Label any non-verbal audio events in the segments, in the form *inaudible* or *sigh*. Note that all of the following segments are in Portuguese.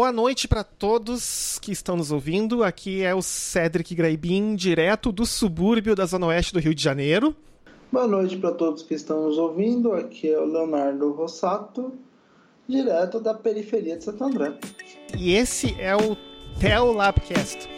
boa noite para todos que estão nos ouvindo. Aqui é o Cedric Graibin, direto do subúrbio da Zona Oeste do Rio de Janeiro. Boa noite para todos que estão nos ouvindo. Aqui é o Leonardo Rossato, direto da periferia de Santo André. E esse é o Tel Labcast.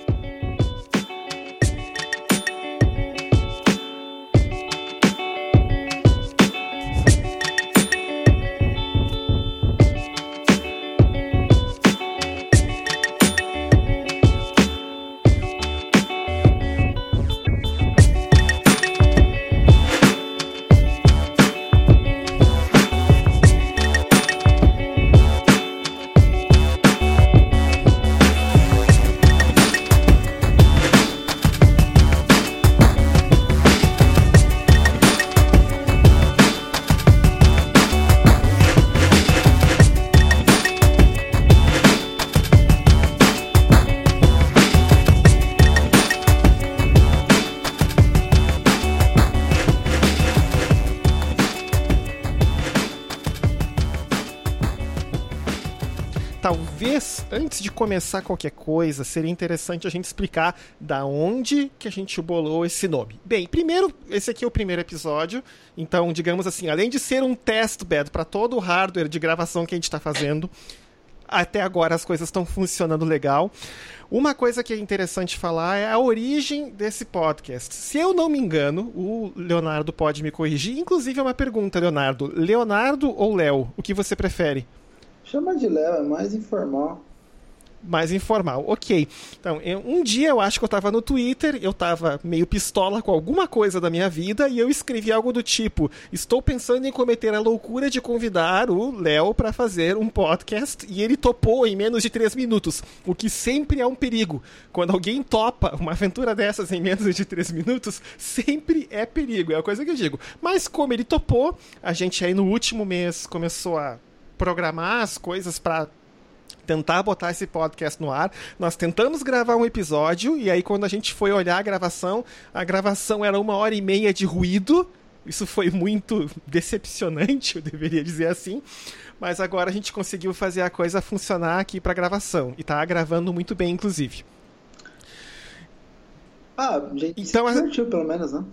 Antes de começar qualquer coisa, seria interessante a gente explicar da onde que a gente bolou esse nome. Bem, primeiro, esse aqui é o primeiro episódio, então, digamos assim, além de ser um test bed para todo o hardware de gravação que a gente está fazendo, até agora as coisas estão funcionando legal. Uma coisa que é interessante falar é a origem desse podcast. Se eu não me engano, o Leonardo pode me corrigir. Inclusive, é uma pergunta, Leonardo: Leonardo ou Léo? O que você prefere? Chama de Léo, é mais informal. Mais informal, ok. Então, eu, um dia eu acho que eu tava no Twitter, eu tava meio pistola com alguma coisa da minha vida e eu escrevi algo do tipo: Estou pensando em cometer a loucura de convidar o Léo para fazer um podcast e ele topou em menos de três minutos, o que sempre é um perigo. Quando alguém topa uma aventura dessas em menos de três minutos, sempre é perigo, é a coisa que eu digo. Mas como ele topou, a gente aí no último mês começou a programar as coisas para tentar botar esse podcast no ar. Nós tentamos gravar um episódio e aí quando a gente foi olhar a gravação, a gravação era uma hora e meia de ruído. Isso foi muito decepcionante, eu deveria dizer assim. Mas agora a gente conseguiu fazer a coisa funcionar aqui para gravação e tá gravando muito bem, inclusive. Ah, gente então, se divertiu, pelo menos, né?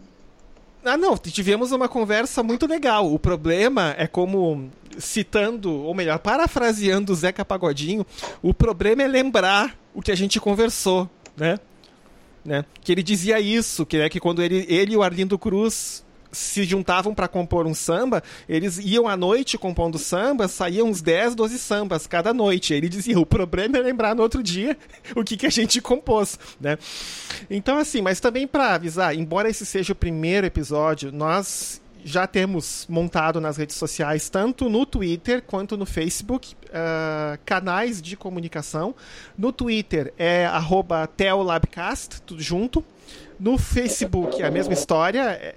Ah, não, tivemos uma conversa muito legal. O problema é como, citando, ou melhor, parafraseando o Zeca Pagodinho, o problema é lembrar o que a gente conversou, né? né? Que ele dizia isso, que é que quando ele, ele e o Arlindo Cruz se juntavam para compor um samba, eles iam à noite compondo samba, saíam uns 10, 12 sambas cada noite. Ele dizia: o problema é lembrar no outro dia *laughs* o que, que a gente compôs, né? Então, assim, mas também para avisar, embora esse seja o primeiro episódio, nós já temos montado nas redes sociais, tanto no Twitter quanto no Facebook, uh, canais de comunicação. No Twitter é @teolabcast, tudo junto. No Facebook é a mesma história, é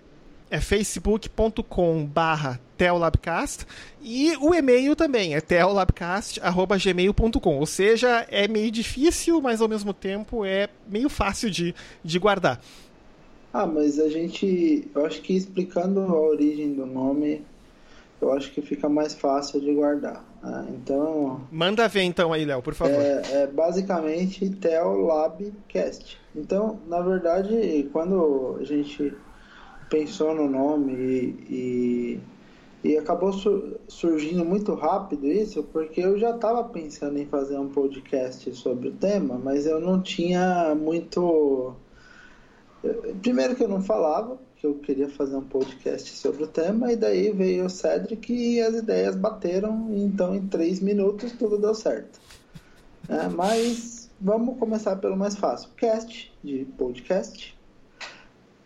é facebook.com barra teolabcast e o e-mail também é teolabcast.gmail.com ou seja, é meio difícil, mas ao mesmo tempo é meio fácil de, de guardar. Ah, mas a gente, eu acho que explicando a origem do nome, eu acho que fica mais fácil de guardar. Né? Então. Manda ver então aí, Léo, por favor. É, é basicamente Teolabcast. Então, na verdade, quando a gente pensou no nome e, e, e acabou sur, surgindo muito rápido isso, porque eu já estava pensando em fazer um podcast sobre o tema, mas eu não tinha muito. Primeiro que eu não falava, que eu queria fazer um podcast sobre o tema, e daí veio o Cedric e as ideias bateram, então em três minutos tudo deu certo. É, mas vamos começar pelo mais fácil. Cast, de podcast.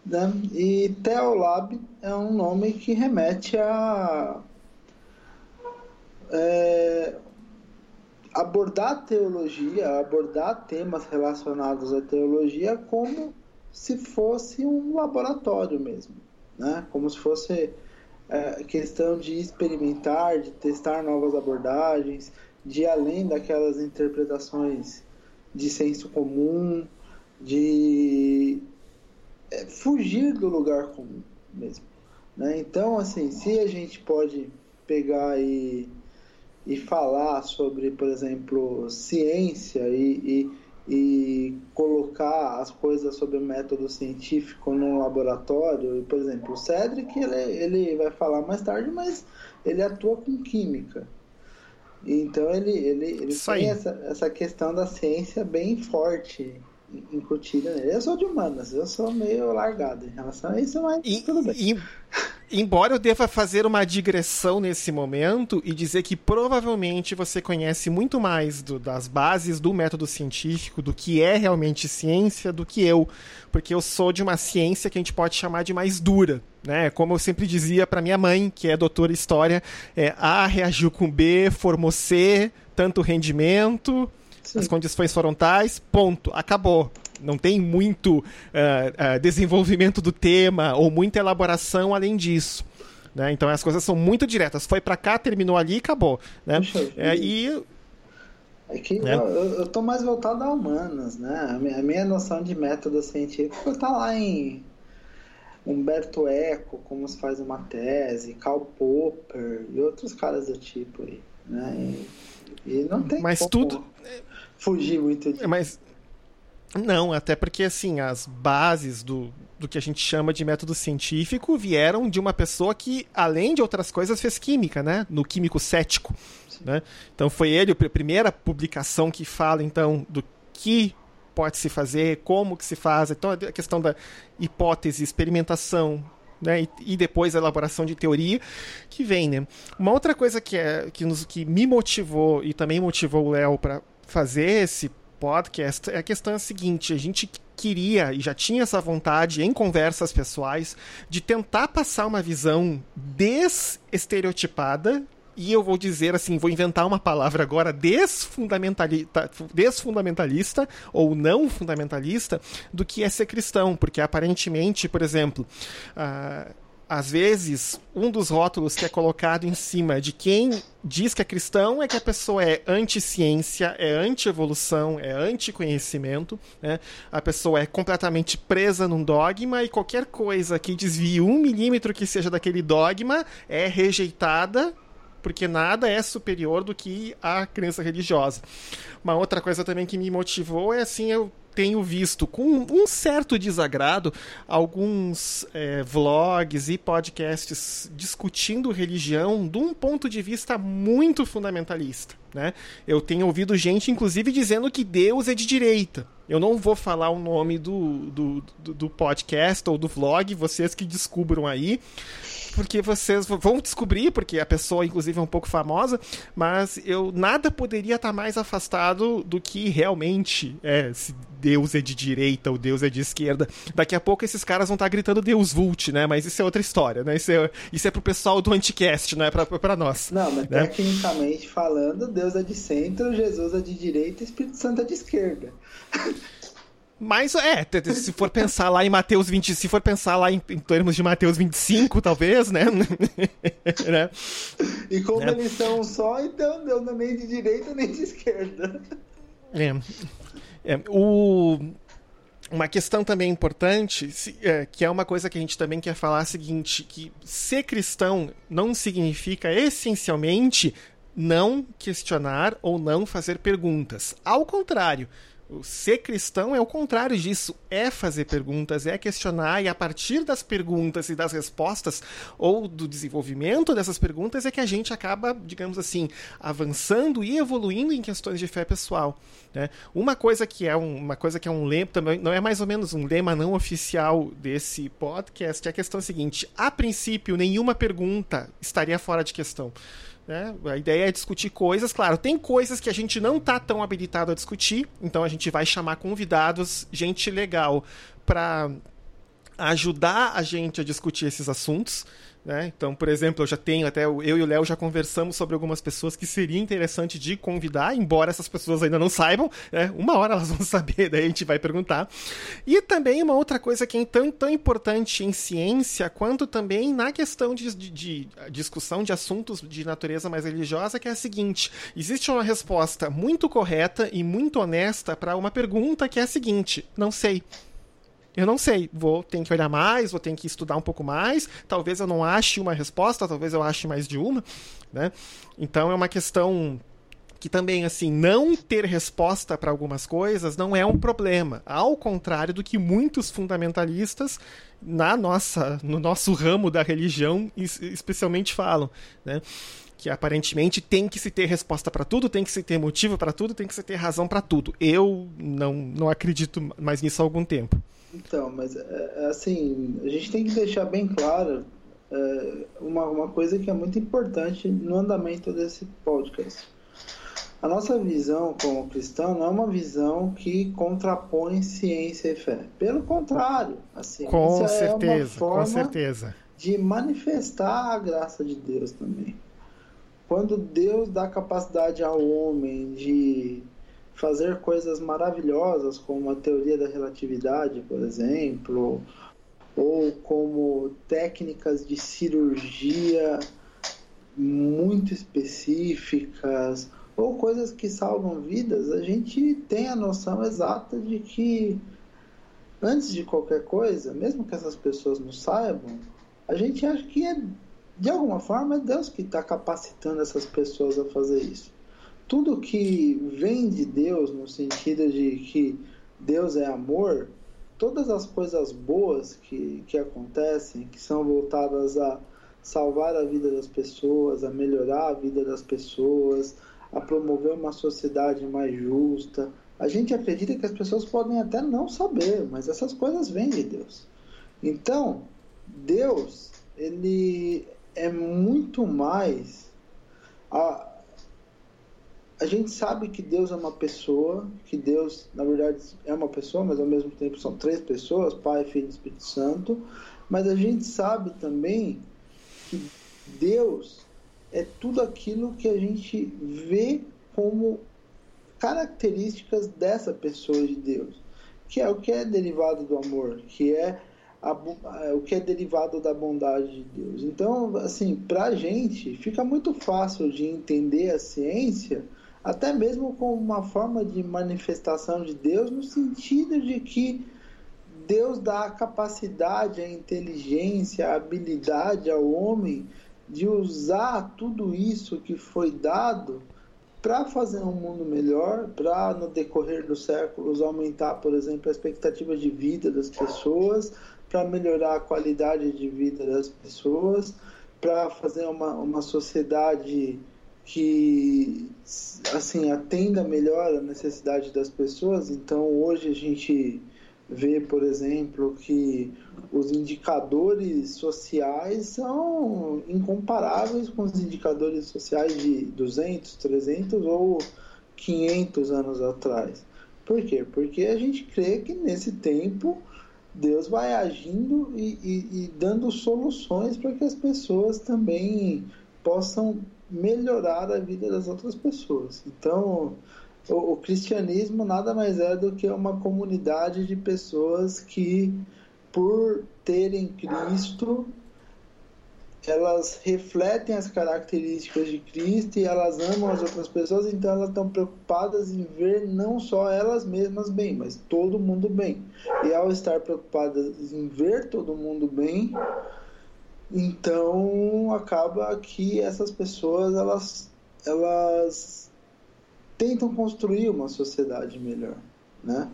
Né? E Teolab é um nome que remete a é, abordar teologia, abordar temas relacionados à teologia como se fosse um laboratório mesmo, né? Como se fosse é, questão de experimentar, de testar novas abordagens, de ir além daquelas interpretações de senso comum, de é, fugir do lugar comum mesmo. Né? Então, assim, se a gente pode pegar e e falar sobre, por exemplo, ciência e, e, e, colocar as coisas sobre o método científico no laboratório. Por exemplo, o Cedric ele, ele vai falar mais tarde, mas ele atua com química. Então ele, ele, ele tem essa, essa questão da ciência bem forte incutida nele. Eu sou de humanas, eu sou meio largado em relação a isso, mas e, tudo bem. E, embora eu deva fazer uma digressão nesse momento e dizer que provavelmente você conhece muito mais do, das bases do método científico, do que é realmente ciência, do que eu, porque eu sou de uma ciência que a gente pode chamar de mais dura. Né? Como eu sempre dizia para minha mãe, que é doutora em história, é, A reagiu com B, formou C, tanto rendimento, Sim. as condições foram tais, ponto, acabou. Não tem muito uh, uh, desenvolvimento do tema ou muita elaboração além disso. Né? Então as coisas são muito diretas. Foi para cá, terminou ali e acabou. Né? Puxa, é, e é que né? eu, eu tô mais voltado a humanas, né? A minha, a minha noção de método científico tá lá em Humberto Eco, como se faz uma tese, Karl Popper e outros caras do tipo aí, né? E, e não tem Mas tudo fugir muito disso. Mas não, até porque assim, as bases do, do que a gente chama de método científico vieram de uma pessoa que, além de outras coisas, fez química, né? No químico cético. Né? Então foi ele a primeira publicação que fala então do que pode se fazer, como que se faz, então a questão da hipótese, experimentação, né, e, e, depois a elaboração de teoria que vem, né? Uma outra coisa que é que, nos, que me motivou e também motivou o Léo para fazer esse podcast é a questão é a seguinte: a gente queria e já tinha essa vontade em conversas pessoais de tentar passar uma visão desestereotipada e eu vou dizer assim, vou inventar uma palavra agora, desfundamentalista, desfundamentalista ou não fundamentalista do que é ser cristão, porque aparentemente, por exemplo, uh, às vezes, um dos rótulos que é colocado em cima de quem diz que é cristão é que a pessoa é anti-ciência, é anti-evolução, é anti-conhecimento, né? a pessoa é completamente presa num dogma e qualquer coisa que desvie um milímetro que seja daquele dogma é rejeitada porque nada é superior do que a crença religiosa. Uma outra coisa também que me motivou é assim, eu tenho visto com um certo desagrado alguns é, vlogs e podcasts discutindo religião de um ponto de vista muito fundamentalista. Né? Eu tenho ouvido gente, inclusive, dizendo que Deus é de direita. Eu não vou falar o nome do, do, do, do podcast ou do vlog, vocês que descubram aí porque vocês vão descobrir, porque a pessoa, inclusive, é um pouco famosa, mas eu nada poderia estar mais afastado do que realmente é, se Deus é de direita ou Deus é de esquerda. Daqui a pouco esses caras vão estar gritando Deus Vult, né? Mas isso é outra história, né? Isso é, isso é pro pessoal do Anticast, não é pra, pra nós. Não, mas né? tecnicamente falando, Deus é de centro, Jesus é de direita e Espírito Santo é de esquerda. *laughs* Mas é, se for pensar lá em Mateus 20, se for pensar lá em, em termos de Mateus 25, talvez, né? *laughs* né? E como é. eles são só, então é nem de direita nem de esquerda. É. é o, uma questão também importante, é, que é uma coisa que a gente também quer falar, é a seguinte, que ser cristão não significa essencialmente não questionar ou não fazer perguntas. Ao contrário, ser cristão é o contrário disso, é fazer perguntas, é questionar e a partir das perguntas e das respostas ou do desenvolvimento dessas perguntas é que a gente acaba, digamos assim, avançando e evoluindo em questões de fé pessoal. Né? Uma coisa que é um, uma coisa que é um lema também não é mais ou menos um lema não oficial desse podcast é a questão seguinte: a princípio nenhuma pergunta estaria fora de questão. Né? A ideia é discutir coisas, claro, tem coisas que a gente não está tão habilitado a discutir, então a gente vai chamar convidados, gente legal, para ajudar a gente a discutir esses assuntos. Né? Então, por exemplo, eu já tenho, até eu e o Léo já conversamos sobre algumas pessoas que seria interessante de convidar, embora essas pessoas ainda não saibam, né? uma hora elas vão *laughs* saber, daí a gente vai perguntar. E também uma outra coisa que é tão, tão importante em ciência, quanto também na questão de, de, de discussão de assuntos de natureza mais religiosa, que é a seguinte: existe uma resposta muito correta e muito honesta para uma pergunta que é a seguinte: não sei. Eu não sei, vou ter que olhar mais, vou ter que estudar um pouco mais, talvez eu não ache uma resposta, talvez eu ache mais de uma, né? Então é uma questão que também assim não ter resposta para algumas coisas não é um problema ao contrário do que muitos fundamentalistas na nossa no nosso ramo da religião especialmente falam né que aparentemente tem que se ter resposta para tudo, tem que se ter motivo para tudo, tem que se ter razão para tudo. Eu não, não acredito mais nisso há algum tempo. Então, mas é, é, assim, a gente tem que deixar bem claro é, uma, uma coisa que é muito importante no andamento desse podcast. A nossa visão como cristão não é uma visão que contrapõe ciência e fé. Pelo contrário, assim, com certeza, é uma forma com certeza. de manifestar a graça de Deus também. Quando Deus dá capacidade ao homem de fazer coisas maravilhosas, como a teoria da relatividade, por exemplo, ou como técnicas de cirurgia muito específicas, ou coisas que salvam vidas, a gente tem a noção exata de que antes de qualquer coisa, mesmo que essas pessoas não saibam, a gente acha que é, de alguma forma é Deus que está capacitando essas pessoas a fazer isso. Tudo que vem de Deus, no sentido de que Deus é amor, todas as coisas boas que, que acontecem, que são voltadas a salvar a vida das pessoas, a melhorar a vida das pessoas, a promover uma sociedade mais justa. A gente acredita que as pessoas podem até não saber, mas essas coisas vêm de Deus. Então, Deus, ele é muito mais. A, a gente sabe que Deus é uma pessoa, que Deus, na verdade, é uma pessoa, mas ao mesmo tempo são três pessoas: Pai, Filho e Espírito Santo. Mas a gente sabe também que Deus é tudo aquilo que a gente vê como características dessa pessoa de Deus, que é o que é derivado do amor, que é a, o que é derivado da bondade de Deus. Então, assim, para a gente fica muito fácil de entender a ciência, até mesmo como uma forma de manifestação de Deus, no sentido de que Deus dá a capacidade, a inteligência, a habilidade ao homem de usar tudo isso que foi dado para fazer um mundo melhor, para no decorrer dos séculos aumentar, por exemplo, a expectativa de vida das pessoas, para melhorar a qualidade de vida das pessoas, para fazer uma, uma sociedade que assim atenda melhor a necessidade das pessoas. Então hoje a gente vê, por exemplo, que os indicadores sociais são incomparáveis com os indicadores sociais de 200, 300 ou 500 anos atrás. Por quê? Porque a gente crê que nesse tempo Deus vai agindo e, e, e dando soluções para que as pessoas também possam melhorar a vida das outras pessoas. Então, o, o, cristianismo nada mais é do que uma comunidade de pessoas que, por terem Cristo, elas refletem as características de Cristo e elas amam as outras pessoas, então elas estão preocupadas em ver não só elas mesmas bem, mas todo mundo bem. E ao estar preocupadas em ver todo mundo bem, então acaba que essas pessoas elas elas tentam construir uma sociedade melhor, né?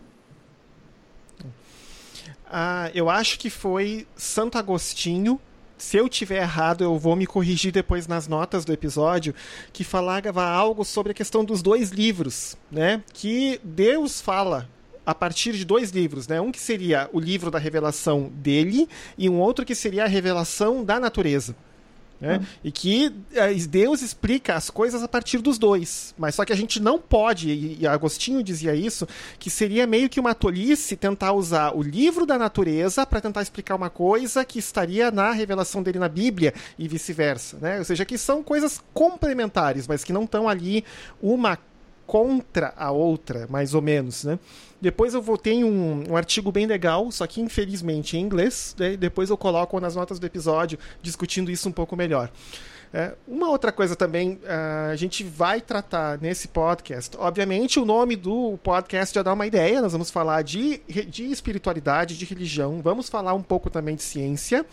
Ah, eu acho que foi Santo Agostinho. Se eu tiver errado, eu vou me corrigir depois nas notas do episódio, que falava algo sobre a questão dos dois livros, né? Que Deus fala a partir de dois livros, né? Um que seria o livro da revelação dele e um outro que seria a revelação da natureza. Né? Uhum. E que eh, Deus explica as coisas a partir dos dois. Mas só que a gente não pode, e Agostinho dizia isso, que seria meio que uma tolice tentar usar o livro da natureza para tentar explicar uma coisa que estaria na revelação dele na Bíblia e vice-versa. Né? Ou seja, que são coisas complementares, mas que não estão ali uma contra a outra, mais ou menos, né? Depois eu vou ter um, um artigo bem legal, só que infelizmente em inglês, né? depois eu coloco nas notas do episódio discutindo isso um pouco melhor. É, uma outra coisa também, uh, a gente vai tratar nesse podcast, obviamente o nome do podcast já dá uma ideia, nós vamos falar de, de espiritualidade, de religião, vamos falar um pouco também de ciência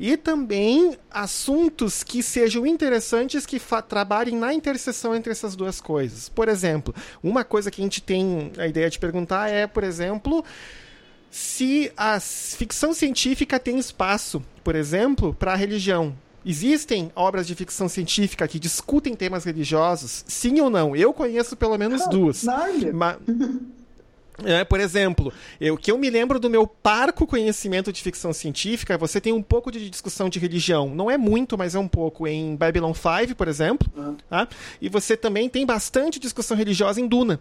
e também assuntos que sejam interessantes que trabalhem na interseção entre essas duas coisas. Por exemplo, uma coisa que a gente tem a ideia de perguntar é, por exemplo, se a ficção científica tem espaço, por exemplo, para a religião. Existem obras de ficção científica que discutem temas religiosos? Sim ou não? Eu conheço pelo menos ah, duas. Ma *laughs* é, por exemplo, o que eu me lembro do meu parco conhecimento de ficção científica, você tem um pouco de discussão de religião. Não é muito, mas é um pouco. Em Babylon 5, por exemplo. Uhum. Tá? E você também tem bastante discussão religiosa em Duna.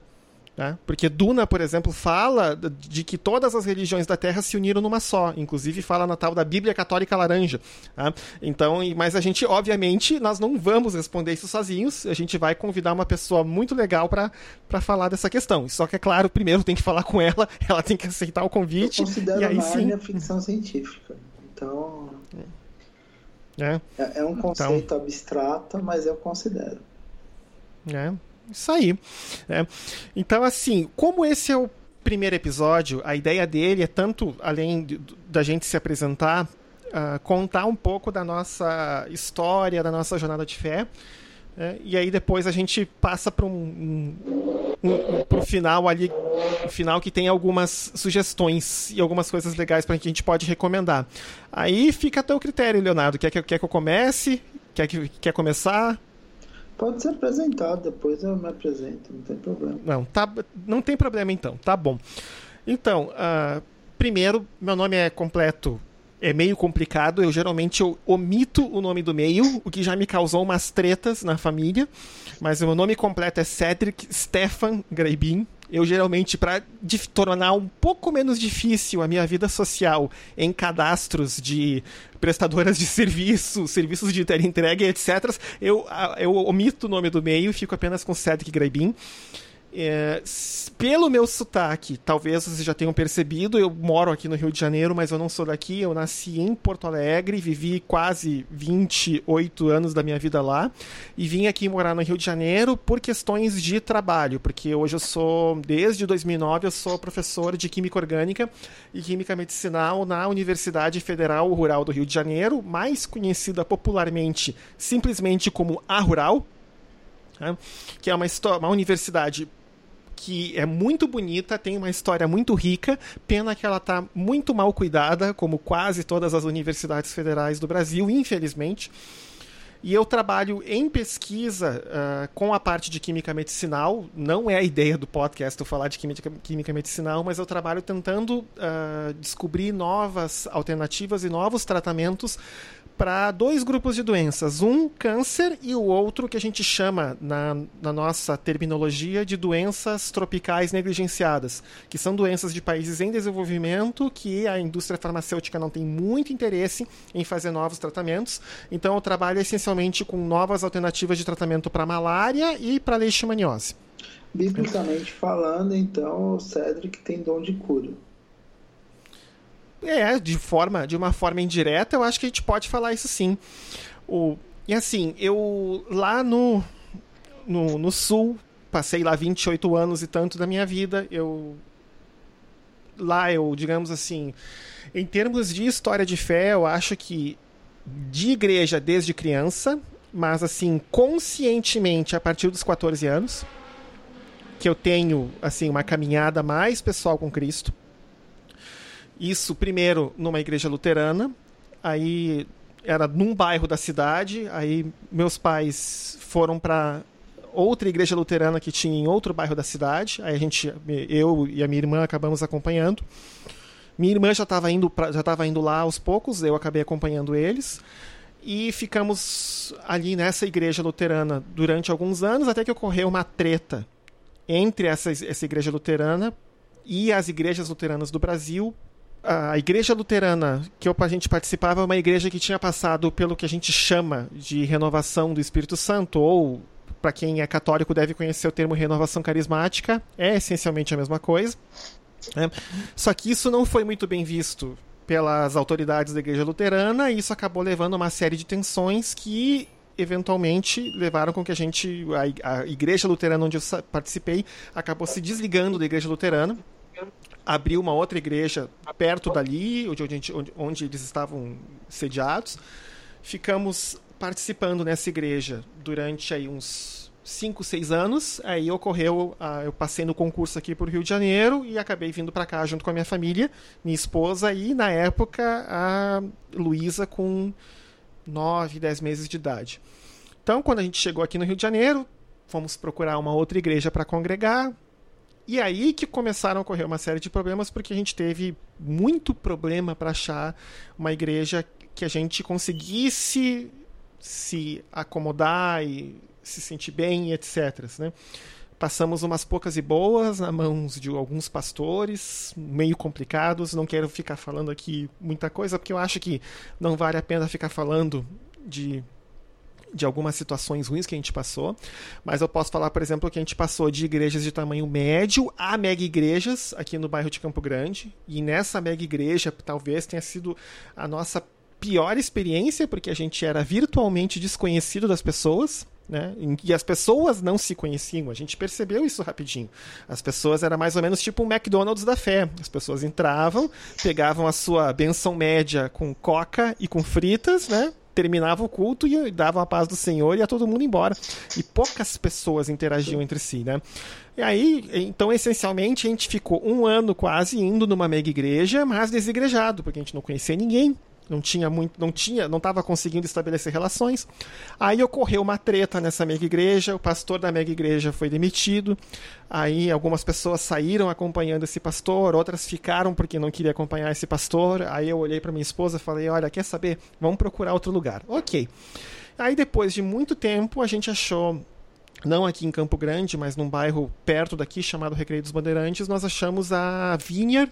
Né? Porque Duna, por exemplo, fala de que todas as religiões da Terra se uniram numa só. Inclusive fala na tal da Bíblia Católica Laranja. Tá? Então, mas a gente, obviamente, nós não vamos responder isso sozinhos. A gente vai convidar uma pessoa muito legal para falar dessa questão. Só que, é claro, primeiro tem que falar com ela, *laughs* ela tem que aceitar o convite. Eu considero e aí, sim... ficção científica. Então. É, é, é um então conceito então... abstrato, mas eu considero. É. Isso aí. É. Então, assim, como esse é o primeiro episódio, a ideia dele é tanto, além da gente se apresentar, uh, contar um pouco da nossa história, da nossa jornada de fé. É, e aí depois a gente passa para um, um, um, final ali, um final que tem algumas sugestões e algumas coisas legais para que a gente pode recomendar. Aí fica até o critério, Leonardo. Quer que, quer que eu comece? Quer, que, quer começar? Pode ser apresentado, depois eu me apresento, não tem problema. Não, tá, não tem problema então, tá bom. Então, uh, primeiro, meu nome é completo, é meio complicado, eu geralmente eu omito o nome do meio, o que já me causou umas tretas na família, mas o meu nome completo é Cedric Stefan Greibin, eu geralmente, para tornar um pouco menos difícil a minha vida social em cadastros de prestadoras de *laughs* serviço, serviços de entrega, etc., eu, eu omito o nome do meio e fico apenas com Cedric Greibin. É, pelo meu sotaque, talvez vocês já tenham percebido, eu moro aqui no Rio de Janeiro, mas eu não sou daqui. Eu nasci em Porto Alegre, vivi quase 28 anos da minha vida lá e vim aqui morar no Rio de Janeiro por questões de trabalho, porque hoje eu sou, desde 2009, eu sou professor de Química Orgânica e Química Medicinal na Universidade Federal Rural do Rio de Janeiro, mais conhecida popularmente simplesmente como a Rural. Né? que é uma, uma universidade que é muito bonita, tem uma história muito rica, pena que ela está muito mal cuidada, como quase todas as universidades federais do Brasil, infelizmente. E eu trabalho em pesquisa uh, com a parte de química medicinal. Não é a ideia do podcast eu falar de química, química medicinal, mas eu trabalho tentando uh, descobrir novas alternativas e novos tratamentos para dois grupos de doenças. Um, câncer, e o outro que a gente chama, na, na, nossa terminologia, de doenças tropicais negligenciadas, que são doenças de países em desenvolvimento que a indústria farmacêutica não tem muito interesse em fazer novos tratamentos. Então, eu trabalho essencialmente com novas alternativas de tratamento para malária e para leishmaniose. Biblicamente falando, então, o Cedric tem dom de cura. É, de forma, de uma forma indireta, eu acho que a gente pode falar isso sim. O, e assim, eu lá no, no, no sul, passei lá 28 anos e tanto da minha vida, eu lá eu, digamos assim, em termos de história de fé, eu acho que de igreja desde criança, mas assim, conscientemente a partir dos 14 anos, que eu tenho assim uma caminhada mais pessoal com Cristo. Isso primeiro numa igreja luterana, aí era num bairro da cidade, aí meus pais foram para outra igreja luterana que tinha em outro bairro da cidade, aí a gente, eu e a minha irmã acabamos acompanhando. Minha irmã já estava indo pra, já estava indo lá aos poucos, eu acabei acompanhando eles e ficamos ali nessa igreja luterana durante alguns anos até que ocorreu uma treta entre essa, essa igreja luterana e as igrejas luteranas do Brasil a igreja luterana que a gente participava é uma igreja que tinha passado pelo que a gente chama de renovação do Espírito Santo, ou, para quem é católico, deve conhecer o termo renovação carismática, é essencialmente a mesma coisa. Né? Só que isso não foi muito bem visto pelas autoridades da igreja luterana, e isso acabou levando a uma série de tensões que eventualmente levaram com que a gente, a igreja luterana onde eu participei, acabou se desligando da igreja luterana, abriu uma outra igreja perto dali, onde, onde, onde eles estavam sediados. Ficamos participando nessa igreja durante aí uns 5, 6 anos. Aí ocorreu, eu passei no concurso aqui o Rio de Janeiro e acabei vindo para cá junto com a minha família, minha esposa e, na época, a Luísa com 9, 10 meses de idade. Então, quando a gente chegou aqui no Rio de Janeiro, fomos procurar uma outra igreja para congregar. E aí que começaram a ocorrer uma série de problemas, porque a gente teve muito problema para achar uma igreja que a gente conseguisse se acomodar e se sentir bem, etc. Né? Passamos umas poucas e boas na mãos de alguns pastores, meio complicados. Não quero ficar falando aqui muita coisa, porque eu acho que não vale a pena ficar falando de de algumas situações ruins que a gente passou, mas eu posso falar, por exemplo, que a gente passou de igrejas de tamanho médio a mega igrejas aqui no bairro de Campo Grande, e nessa mega igreja talvez tenha sido a nossa pior experiência, porque a gente era virtualmente desconhecido das pessoas. Né? E as pessoas não se conheciam, a gente percebeu isso rapidinho. As pessoas era mais ou menos tipo um McDonald's da fé. As pessoas entravam, pegavam a sua benção média com coca e com fritas, né? Terminava o culto e dava a paz do Senhor e ia todo mundo embora. E poucas pessoas interagiam entre si, né? E aí, então, essencialmente, a gente ficou um ano quase indo numa mega igreja, mas desigrejado, porque a gente não conhecia ninguém, não tinha muito, não tinha, não estava conseguindo estabelecer relações. Aí ocorreu uma treta nessa mega igreja, o pastor da mega igreja foi demitido. Aí algumas pessoas saíram acompanhando esse pastor, outras ficaram porque não queria acompanhar esse pastor. Aí eu olhei para minha esposa falei: "Olha, quer saber? Vamos procurar outro lugar". OK. Aí depois de muito tempo a gente achou não aqui em Campo Grande, mas num bairro perto daqui chamado Recreio dos Bandeirantes, nós achamos a Vineyard,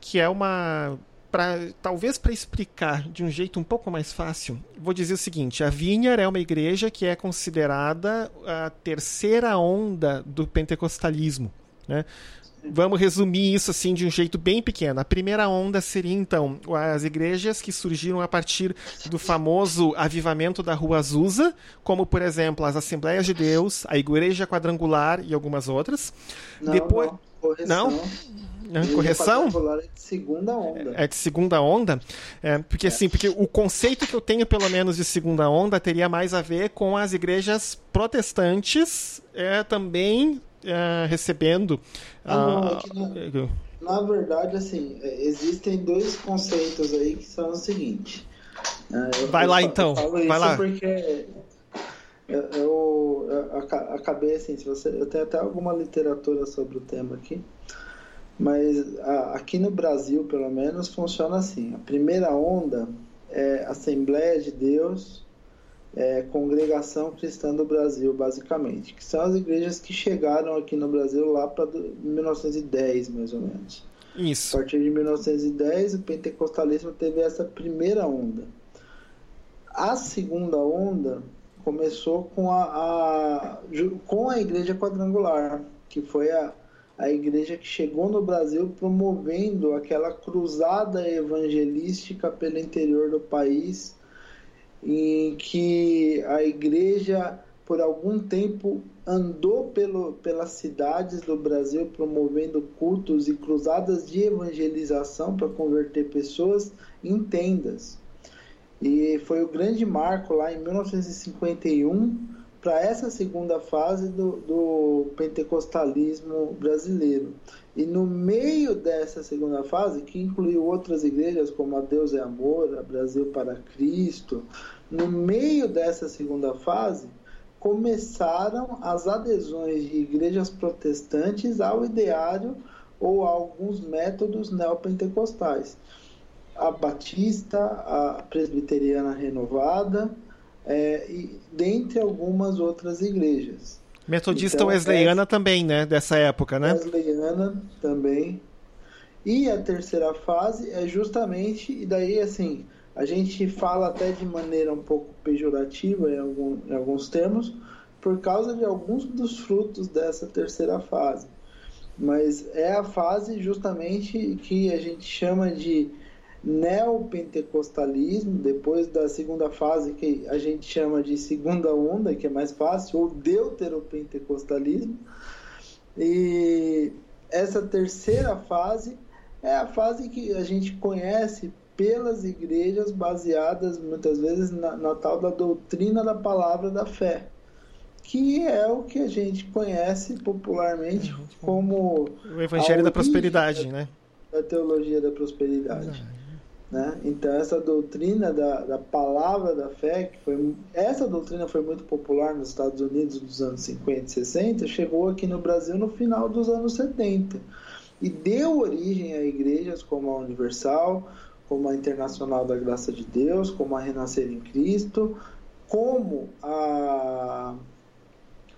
que é uma Pra, talvez para explicar de um jeito um pouco mais fácil, vou dizer o seguinte: a Vineyard é uma igreja que é considerada a terceira onda do pentecostalismo. Né? Vamos resumir isso assim de um jeito bem pequeno. A primeira onda seria então as igrejas que surgiram a partir do famoso avivamento da Rua Azusa, como por exemplo as Assembleias de Deus, a Igreja Quadrangular e algumas outras. Não, Depois não, não? Correção? É de segunda onda. É de segunda onda? É, porque é. assim, porque o conceito que eu tenho, pelo menos, de segunda onda teria mais a ver com as igrejas protestantes é, também é, recebendo. Ah, não, na, na, verdade, assim, é, existem dois conceitos aí que são o seguinte. É, Vai lá então. Vai lá. Porque eu, eu, eu, acabei assim, se você, eu tenho até alguma literatura sobre o tema aqui. Mas a, aqui no Brasil, pelo menos, funciona assim. A primeira onda é Assembleia de Deus, é, Congregação Cristã do Brasil, basicamente, que são as igrejas que chegaram aqui no Brasil lá para 1910, mais ou menos. Isso. A partir de 1910, o pentecostalismo teve essa primeira onda. A segunda onda começou com a, a com a igreja quadrangular, que foi a, a igreja que chegou no Brasil promovendo aquela cruzada evangelística pelo interior do país, em que a igreja por algum tempo andou pelo, pelas cidades do Brasil promovendo cultos e cruzadas de evangelização para converter pessoas em tendas. E foi o grande marco lá em 1951 para essa segunda fase do, do pentecostalismo brasileiro. E no meio dessa segunda fase, que incluiu outras igrejas como a Deus é Amor, a Brasil para Cristo, no meio dessa segunda fase, começaram as adesões de igrejas protestantes ao ideário ou a alguns métodos neopentecostais. A Batista, a Presbiteriana Renovada, é, e, dentre algumas outras igrejas. Metodista então, Wesleyana é, também, né? Dessa época, né? Wesleyana também. E a terceira fase é justamente, e daí assim, a gente fala até de maneira um pouco pejorativa em, algum, em alguns termos, por causa de alguns dos frutos dessa terceira fase. Mas é a fase justamente que a gente chama de neopentecostalismo, depois da segunda fase que a gente chama de segunda onda, que é mais fácil, ou deuteropentecostalismo. E essa terceira fase é a fase que a gente conhece pelas igrejas baseadas muitas vezes na, na tal da doutrina da palavra da fé que é o que a gente conhece popularmente uhum. como o Evangelho da Prosperidade, né? Da teologia da prosperidade. Né? Então essa doutrina da, da palavra da fé, que foi essa doutrina foi muito popular nos Estados Unidos nos anos 50 e 60, chegou aqui no Brasil no final dos anos 70 e deu origem a igrejas como a Universal, como a Internacional da Graça de Deus, como a Renascer em Cristo, como a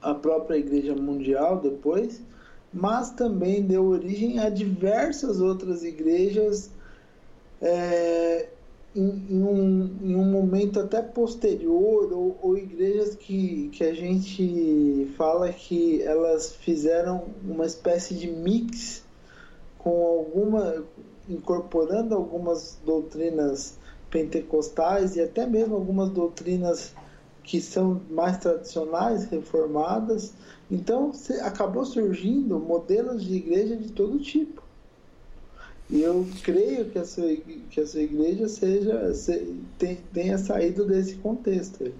a própria Igreja Mundial depois, mas também deu origem a diversas outras igrejas é, em, em, um, em, um, momento até posterior, ou, ou, igrejas que, que a gente fala que elas fizeram uma espécie de mix com alguma incorporando algumas doutrinas pentecostais e até mesmo algumas doutrinas que são mais tradicionais, reformadas. Então, acabou surgindo modelos de igreja de todo tipo. E eu creio que a sua, que a sua igreja seja, se, tenha saído desse contexto.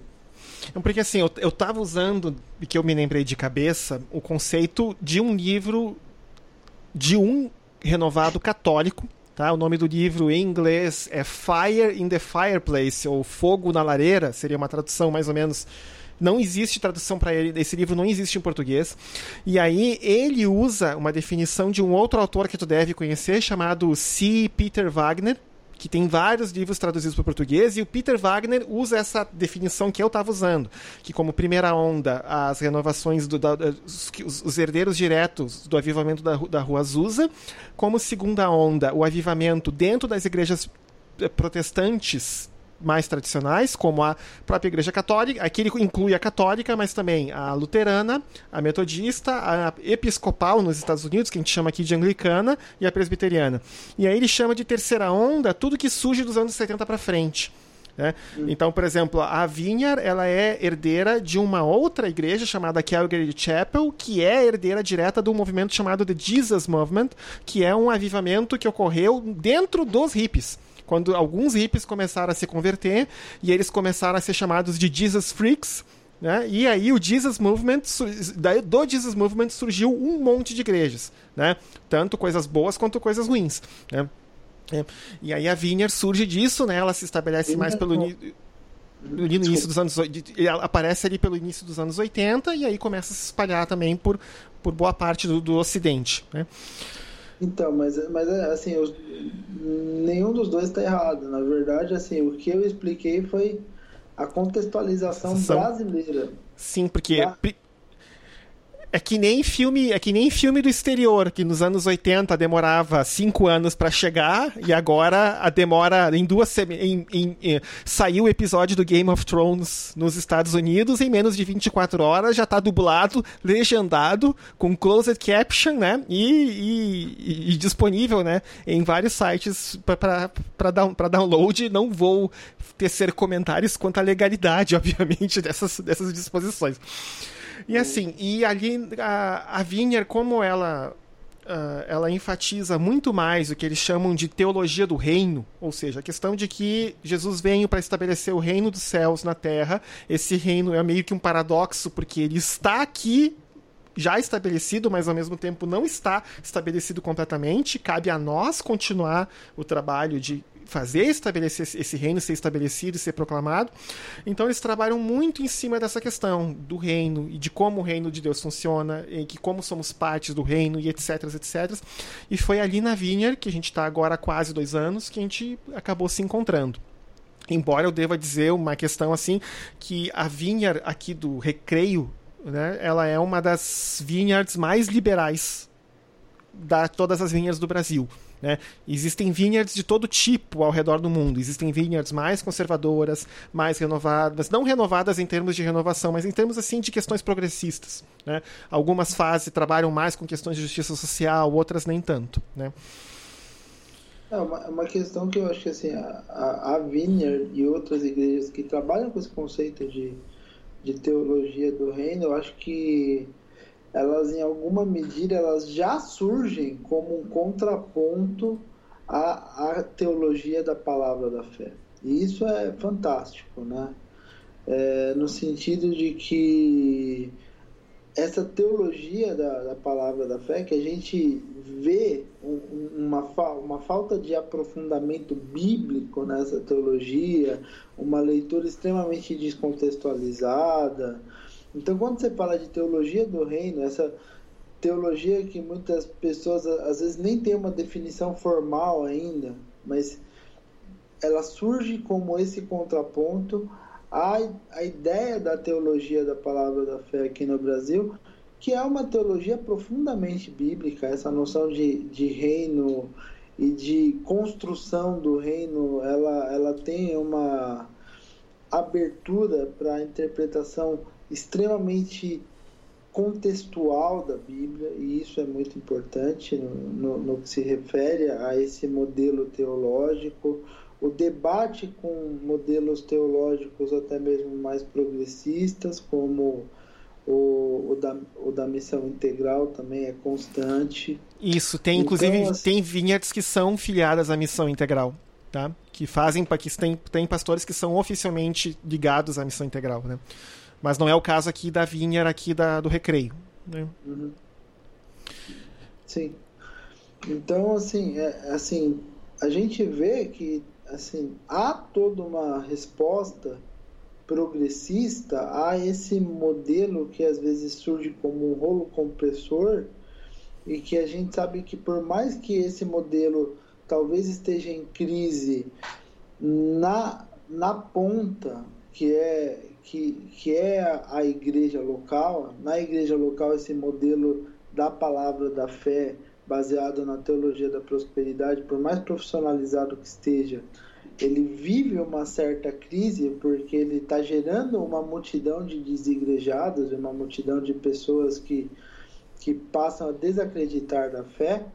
Porque assim, eu estava usando, que eu me lembrei de cabeça, o conceito de um livro de um renovado católico Tá? O nome do livro em inglês é Fire in the Fireplace, ou Fogo na Lareira, seria uma tradução mais ou menos. Não existe tradução para ele, esse livro não existe em português. E aí ele usa uma definição de um outro autor que tu deve conhecer, chamado C. Peter Wagner, que tem vários livros traduzidos para o português, e o Peter Wagner usa essa definição que eu estava usando, que como primeira onda, as renovações, do, da, os, os, herdeiros diretos do avivamento da, da Rua Azusa, como segunda onda, o avivamento dentro das igrejas eh, protestantes mais tradicionais, como a própria Igreja Católica. Aqui ele inclui a católica, mas também a luterana, a metodista, a episcopal nos Estados Unidos, que a gente chama aqui de anglicana, e a presbiteriana. E aí ele chama de terceira onda tudo que surge dos anos 70 para frente. Né? Então, por exemplo, a Vineyard ela é herdeira de uma outra igreja chamada Calgary Chapel, que é herdeira direta do movimento chamado The Jesus Movement, que é um avivamento que ocorreu dentro dos hippies quando alguns hippies começaram a se converter e eles começaram a ser chamados de Jesus Freaks. Né? E aí o Jesus Movement, do Jesus Movement surgiu um monte de igrejas, né? tanto coisas boas quanto coisas ruins. Né? É. E aí a Vineyard surge disso, né? ela se estabelece mais pelo no início dos anos aparece ali pelo início dos anos 80 e aí começa a se espalhar também por, por boa parte do, do ocidente. Né? Então, mas, mas assim, os, nenhum dos dois está errado. Na verdade, assim, o que eu expliquei foi a contextualização São... brasileira. Sim, porque da... É que nem filme, é que nem filme do exterior, que nos anos 80 demorava cinco anos para chegar e agora a demora em duas em, em, em, saiu o episódio do Game of Thrones nos Estados Unidos em menos de 24 horas já tá dublado, legendado com closed caption, né? E, e, e disponível, né, em vários sites para download. Não vou tecer comentários quanto à legalidade, *laughs* obviamente, dessas dessas disposições. E assim, e ali a, a Vineyard, como ela Uh, ela enfatiza muito mais o que eles chamam de teologia do reino, ou seja, a questão de que Jesus veio para estabelecer o reino dos céus na terra. Esse reino é meio que um paradoxo, porque ele está aqui já estabelecido, mas ao mesmo tempo não está estabelecido completamente. Cabe a nós continuar o trabalho de fazer estabelecer esse reino ser estabelecido e ser proclamado. Então eles trabalham muito em cima dessa questão do reino e de como o reino de Deus funciona, e que como somos partes do reino e etc, etc. E foi ali na Vineyard, que a gente está agora há quase dois anos, que a gente acabou se encontrando. Embora eu deva dizer uma questão assim, que a Vineyard aqui do Recreio, né, ela é uma das vineyards mais liberais da todas as vinhas do Brasil. Né? Existem vineyards de todo tipo ao redor do mundo. Existem vineyards mais conservadoras, mais renovadas, não renovadas em termos de renovação, mas em termos assim de questões progressistas. Né? Algumas fases trabalham mais com questões de justiça social, outras nem tanto. Né? É uma, uma questão que eu acho que assim, a, a Vineyard e outras igrejas que trabalham com esse conceito de, de teologia do reino, eu acho que elas em alguma medida elas já surgem como um contraponto à, à teologia da palavra da fé. E isso é fantástico, né? É, no sentido de que essa teologia da, da, palavra da fé, que a gente vê uma, uma falta de aprofundamento bíblico nessa teologia, uma leitura extremamente descontextualizada. Então, quando você fala de teologia do reino, essa teologia que muitas pessoas às vezes nem tem uma definição formal ainda, mas ela surge como esse contraponto à, à ideia da teologia da palavra da fé aqui no Brasil, que é uma teologia profundamente bíblica, essa noção de, de reino e de construção do reino, ela, ela tem uma abertura para a interpretação extremamente contextual da Bíblia, e isso é muito importante no, no, no que se refere a esse modelo teológico, o debate com modelos teológicos até mesmo mais progressistas, como o, o, da, o da missão integral também é constante. Isso, tem então, inclusive assim, tem vinhetes que são filiadas à missão integral, tá? Que fazem para que tem, tem pastores que são oficialmente ligados à missão integral, né? Mas não é o caso aqui da vinha aqui da, do recreio, né? Uhum. Sim. Então, assim, é, assim, a gente vê que assim, há toda uma resposta progressista a esse modelo que às vezes surge como um rolo compressor e que a gente sabe que por mais que esse modelo talvez esteja em crise na, na ponta que é que, que é a igreja local na igreja local esse modelo da palavra da fé baseado na teologia da prosperidade, por mais profissionalizado que esteja, ele vive uma certa crise porque ele está gerando uma multidão de desigrejados, uma multidão de pessoas que, que passam a desacreditar da fé.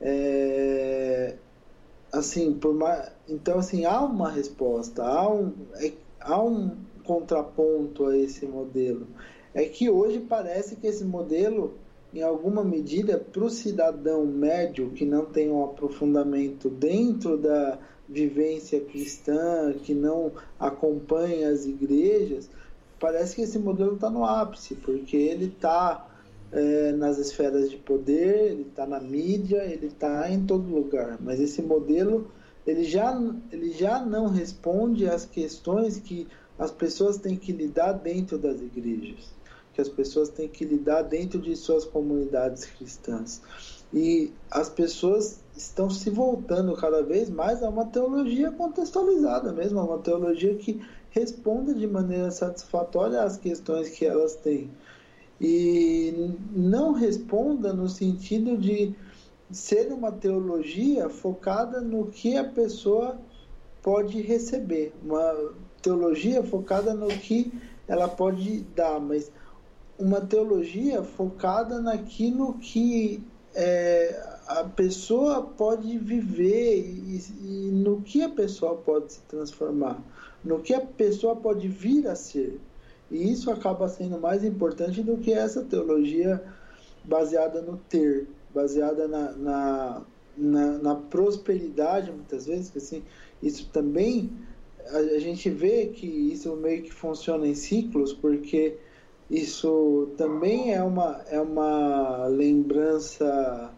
É, assim, por mais, então assim há uma resposta, há um, é, há um contraponto a esse modelo. É que hoje parece que esse modelo em alguma medida, para o cidadão médio que não tem um aprofundamento dentro da vivência cristã, que não acompanha as igrejas, parece que esse modelo está no ápice, porque ele está é, nas esferas de poder, ele está na mídia, ele está em todo lugar. Mas esse modelo ele já, ele já não responde às questões que as pessoas têm que lidar dentro das igrejas que as pessoas têm que lidar dentro de suas comunidades cristãs. E as pessoas estão se voltando cada vez mais a uma teologia contextualizada mesmo, a uma teologia que responda de maneira satisfatória às questões que elas têm. E não responda no sentido de ser uma teologia focada no que a pessoa pode receber, uma teologia focada no que ela pode dar, mas uma teologia focada naquilo que é, a pessoa pode viver e, e, no que a pessoa pode se transformar, no que a pessoa pode vir a ser. E isso acaba sendo mais importante do que essa teologia baseada no ter, baseada na, na, na, na prosperidade, muitas vezes, que assim, isso também a, gente vê que isso meio que funciona em ciclos, porque isso também é uma, é uma lembrança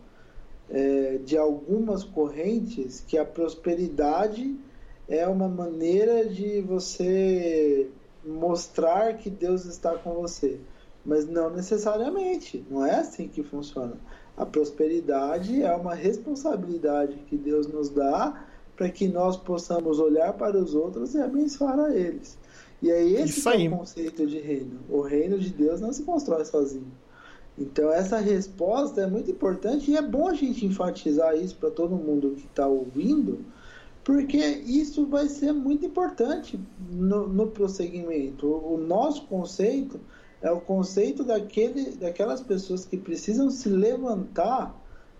é, de algumas correntes que a prosperidade é uma maneira de você mostrar que Deus está com você. Mas não necessariamente, não é assim que funciona. A prosperidade é uma responsabilidade que Deus nos dá para que nós possamos olhar para os outros e abençoar a eles. E é esse é o conceito de reino. O reino de Deus não se constrói sozinho. Então essa resposta é muito importante e é bom a gente enfatizar isso para todo mundo que está ouvindo, porque isso vai ser muito importante no, no prosseguimento. O, o nosso conceito é o conceito daquele, daquelas pessoas que precisam se levantar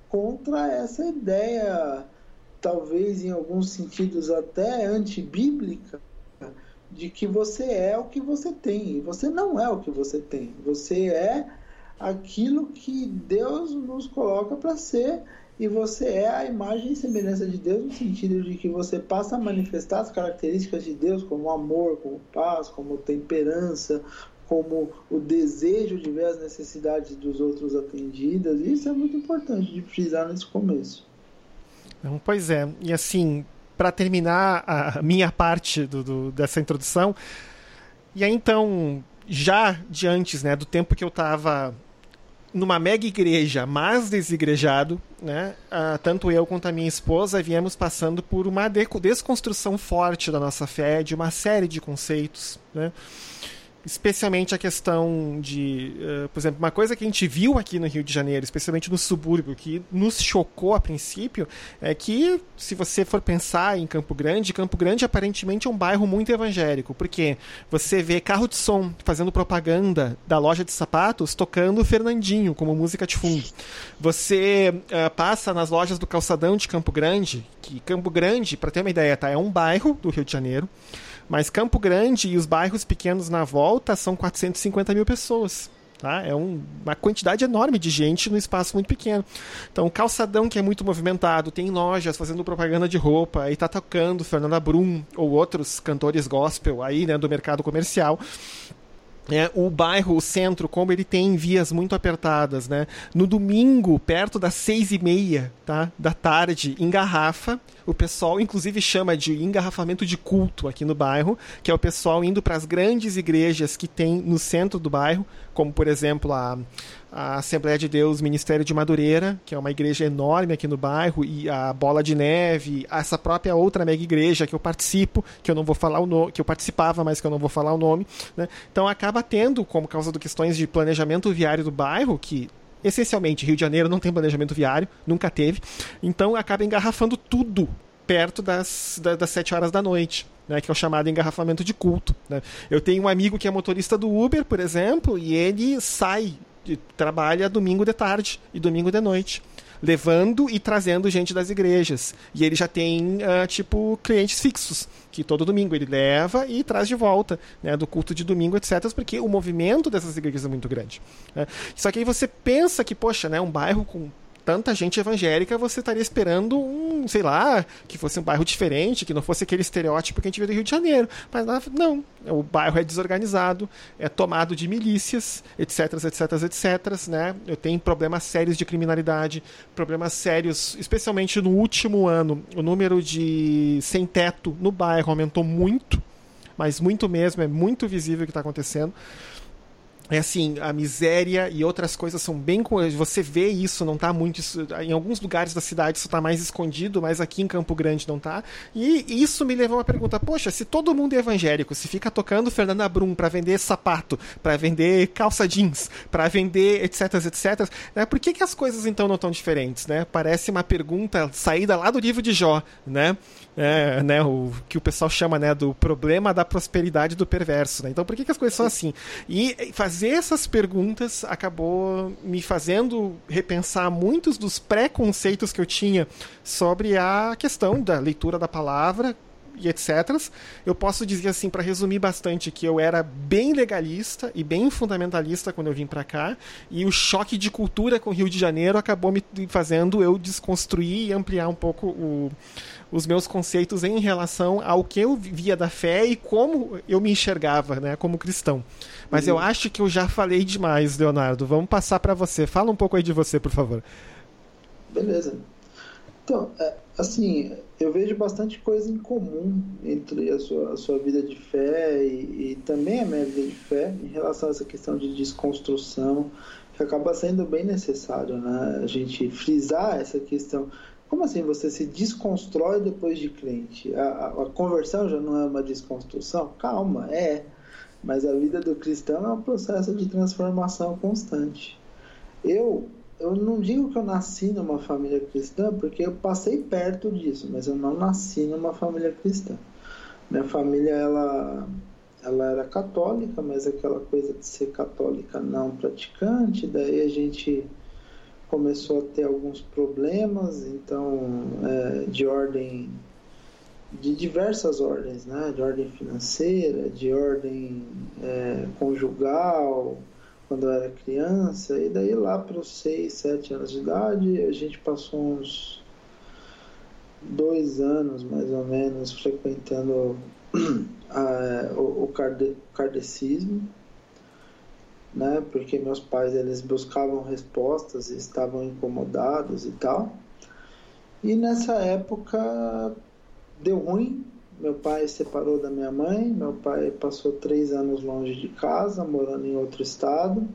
contra essa ideia talvez em alguns sentidos até antibíblica, de que você é o que você tem. E você não é o que você tem. Você é aquilo que Deus nos coloca para ser e você é a imagem e semelhança de Deus no sentido de que você passa a manifestar as características de Deus como amor, como paz, como temperança, como o desejo de ver as necessidades dos outros atendidas. Isso é muito importante de frisar nesse começo. Não, pois é. E assim, para terminar a minha parte do, do, dessa introdução, e aí então, já de antes, né, do tempo que eu estava numa mega igreja, mas desigrejado, né? Ah, tanto eu quanto a minha esposa viemos passando por uma desconstrução forte da nossa fé, de uma série de conceitos, né? Especialmente a questão de, uh, por exemplo, uma coisa que a gente viu aqui no Rio de Janeiro, especialmente no subúrbio, que nos chocou a princípio, é que se você for pensar em Campo Grande, Campo Grande aparentemente é um bairro muito evangélico, porque você vê carro de som fazendo propaganda da loja de sapatos tocando Fernandinho como música de fundo. Você uh, passa nas lojas do calçadão de Campo Grande, que Campo Grande, para ter uma ideia, tá, é um bairro do Rio de Janeiro. Mas Campo Grande e os bairros pequenos na volta são 450 mil pessoas. Tá? É um, uma quantidade enorme de gente no espaço muito pequeno. Então, calçadão que é muito movimentado, tem lojas fazendo propaganda de roupa, aí tá tocando Fernanda Brum ou outros cantores gospel aí, né, do mercado comercial. É, o bairro, o centro, como ele tem vias muito apertadas, né? No domingo, perto das seis e meia tá? da tarde, engarrafa. O pessoal, inclusive, chama de engarrafamento de culto aqui no bairro, que é o pessoal indo para as grandes igrejas que tem no centro do bairro, como, por exemplo, a, a Assembleia de Deus Ministério de Madureira, que é uma igreja enorme aqui no bairro, e a Bola de Neve, essa própria outra mega igreja que eu participo, que eu não vou falar o nome, que eu participava, mas que eu não vou falar o nome. Né? Então acaba tendo, como causa de questões de planejamento viário do bairro, que essencialmente Rio de Janeiro não tem planejamento viário, nunca teve, então acaba engarrafando tudo perto das, das, das 7 horas da noite. Né, que é o chamado engarrafamento de culto. Né? Eu tenho um amigo que é motorista do Uber, por exemplo, e ele sai trabalha domingo de tarde e domingo de noite levando e trazendo gente das igrejas. E ele já tem, uh, tipo, clientes fixos, que todo domingo ele leva e traz de volta, né, do culto de domingo, etc., porque o movimento dessas igrejas é muito grande. Né? Só que aí você pensa que, poxa, né, um bairro com tanta gente evangélica, você estaria esperando um, sei lá, que fosse um bairro diferente, que não fosse aquele estereótipo que a gente vê do Rio de Janeiro. Mas não, o bairro é desorganizado, é tomado de milícias, etc, etc, etc, né? Eu tenho problemas sérios de criminalidade, problemas sérios, especialmente no último ano, o número de sem teto no bairro aumentou muito, mas muito mesmo, é muito visível o que está acontecendo é assim, a miséria e outras coisas são bem. Você vê isso, não está muito. Em alguns lugares da cidade isso está mais escondido, mas aqui em Campo Grande não está. E isso me levou a uma pergunta: poxa, se todo mundo é evangélico, se fica tocando Fernanda Brum para vender sapato, para vender calça jeans, para vender etc, etc, né, por que, que as coisas então não estão diferentes? Né? Parece uma pergunta saída lá do livro de Jó, né? É, né, o que o pessoal chama né, do problema da prosperidade do perverso. Né? Então, por que, que as coisas são assim? E fazer essas perguntas acabou me fazendo repensar muitos dos preconceitos que eu tinha sobre a questão da leitura da palavra e etc. Eu posso dizer assim, para resumir bastante, que eu era bem legalista e bem fundamentalista quando eu vim para cá, e o choque de cultura com o Rio de Janeiro acabou me fazendo eu desconstruir e ampliar um pouco o, os meus conceitos em relação ao que eu via da fé e como eu me enxergava, né, como cristão. Mas uhum. eu acho que eu já falei demais, Leonardo. Vamos passar para você. Fala um pouco aí de você, por favor. Beleza. Então, é, assim, eu vejo bastante coisa em comum entre a sua, a sua vida de fé e, e também a minha vida de fé em relação a essa questão de desconstrução, que acaba sendo bem necessário, né? A gente frisar essa questão como assim você se desconstrói depois de crente? A, a, a, conversão já não é uma desconstrução? Calma, é. Mas a vida do cristão é um processo de transformação constante. Eu, eu não digo que eu nasci numa família cristã, porque eu passei perto disso, mas eu não nasci numa família cristã. Minha família, ela, ela era católica, mas aquela coisa de ser católica não praticante, daí a gente começou a ter alguns problemas, então é, de ordem de diversas ordens, né? De ordem financeira, de ordem é, conjugal, quando eu era criança, e daí lá para os 6, 7 anos de idade, a gente passou uns dois anos mais ou menos frequentando *clears throat* a, o, o kardecismo, né? Porque meus pais eles buscavam respostas estavam incomodados e tal. E nessa época deu ruim. Meu pai separou da minha mãe. Meu pai passou três anos longe de casa, morando em outro estado.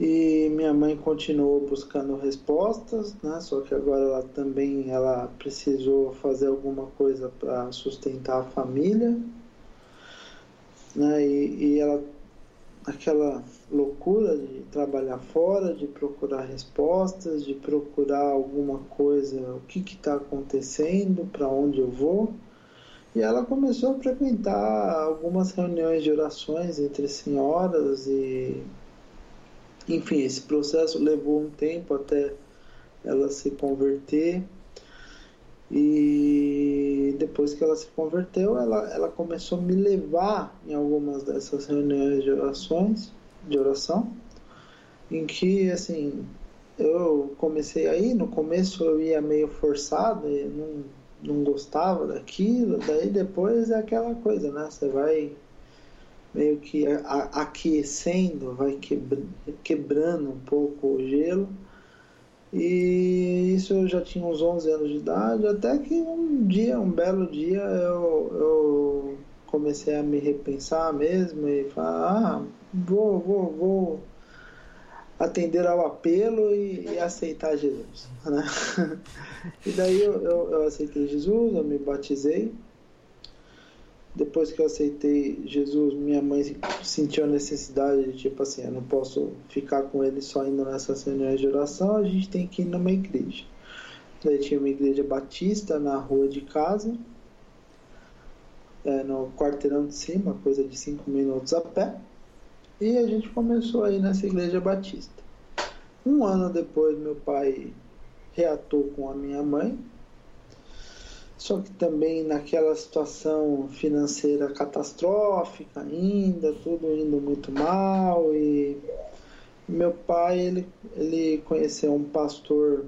E minha mãe continuou buscando respostas, né? Só que agora ela também ela precisou fazer alguma coisa para sustentar a família, né? E, e ela aquela loucura de trabalhar fora, de procurar respostas, de procurar alguma coisa, o que está acontecendo, para onde eu vou. E ela começou a frequentar algumas reuniões de orações entre senhoras e enfim, esse processo levou um tempo até ela se converter. E depois que ela se converteu, ela, ela começou a me levar em algumas dessas reuniões de orações, de oração, em que assim eu comecei aí, no começo eu ia meio forçado, e não, não gostava daquilo, daí depois é aquela coisa, né? Você vai meio que aquecendo, vai quebrando um pouco o gelo. E isso eu já tinha uns 11 anos de idade, até que um dia, um belo dia, eu, eu comecei a me repensar mesmo e falar, ah, vou, vou, vou atender ao apelo e, e aceitar Jesus. Né? *laughs* e daí eu, eu, eu aceitei Jesus, eu me batizei depois que eu aceitei Jesus, minha mãe sentiu a necessidade de, tipo assim, eu não posso ficar com ele só indo nessas reuniões de oração, a gente tem que ir numa igreja. Daí tinha uma igreja batista na rua de casa, é, no quarteirão de cima, coisa de cinco minutos a pé. E a gente começou aí nessa igreja batista. Um ano depois, meu pai reatou com a minha mãe, só que também naquela situação financeira catastrófica ainda, tudo indo muito mal e meu pai ele, ele conheceu um pastor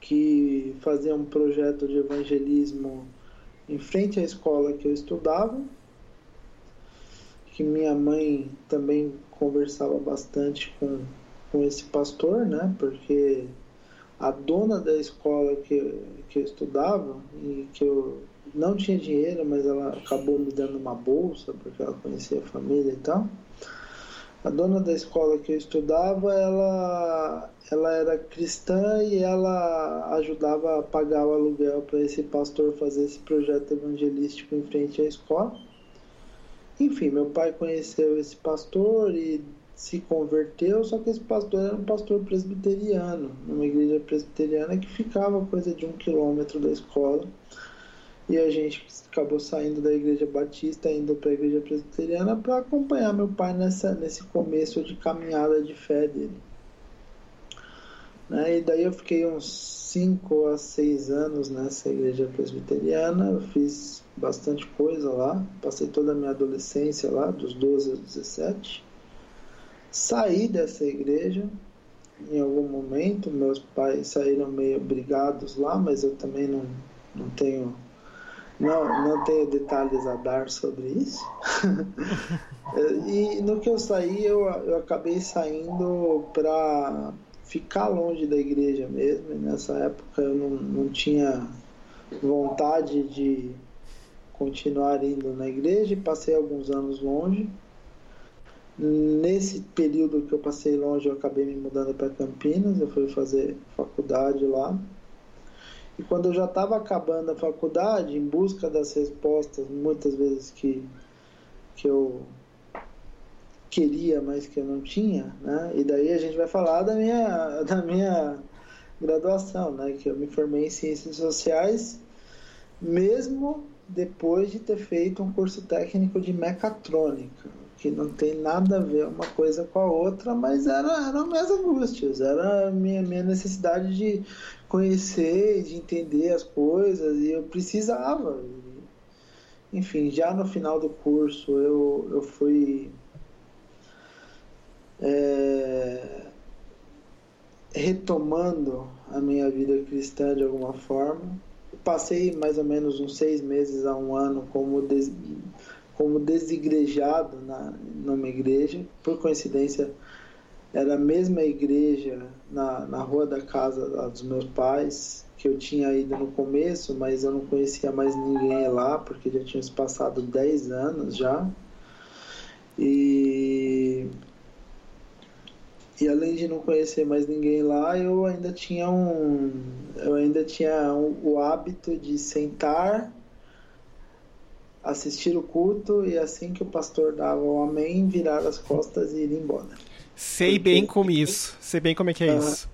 que fazia um projeto de evangelismo em frente à escola que eu estudava, que minha mãe também conversava bastante com, com esse pastor, né? Porque a dona da escola que, que eu estudava e que eu não tinha dinheiro, mas ela acabou me dando uma bolsa porque ela conhecia a família e tal. A dona da escola que eu estudava, ela, ela era cristã e ela ajudava a pagar o aluguel para esse pastor fazer esse projeto evangelístico em frente à escola. Enfim, meu pai conheceu esse pastor e se converteu, só que esse pastor era um pastor presbiteriano, numa igreja presbiteriana que ficava coisa de um quilômetro da escola. E a gente acabou saindo da igreja batista, indo para a igreja presbiteriana para acompanhar meu pai nessa, nesse começo de caminhada de fé dele. Né? E daí eu fiquei uns 5 a 6 anos nessa igreja presbiteriana, eu fiz bastante coisa lá, passei toda a minha adolescência lá, dos 12 aos 17 saí dessa igreja em algum momento. Meus pais saíram meio brigados lá, mas eu também não, não tenho não, não tenho detalhes a dar sobre isso. *laughs* e no que eu saí, eu, eu acabei saindo para ficar longe da igreja mesmo. E nessa época eu não, não tinha vontade de continuar indo na igreja e passei alguns anos longe. Nesse período que eu passei longe, eu acabei me mudando para Campinas, eu fui fazer faculdade lá. E quando eu já estava acabando a faculdade, em busca das respostas, muitas vezes que, que eu queria, mas que eu não tinha, né? E daí a gente vai falar da minha, da minha graduação, né? Que eu me formei em Ciências Sociais, mesmo depois de ter feito um curso técnico de mecatrônica que não tem nada a ver uma coisa com a outra, mas era, eram minhas angústias, era minha, minha necessidade de conhecer, de entender as coisas, e eu precisava. Enfim, já no final do curso eu, eu fui. É, retomando a minha vida cristã de alguma forma. Passei mais ou menos uns seis meses a um ano como, des, como desigrejado na, numa igreja. Por coincidência, era a mesma igreja na, na rua da casa dos meus pais, que eu tinha ido no começo, mas eu não conhecia mais ninguém lá, porque já tinha passado dez anos já. E e além de não conhecer mais ninguém lá, eu ainda tinha um, eu ainda tinha um, o hábito de sentar, assistir o culto e assim que o pastor dava o amém, virar as costas e ir embora. Sei Porque... bem como isso, sei bem como é que é isso.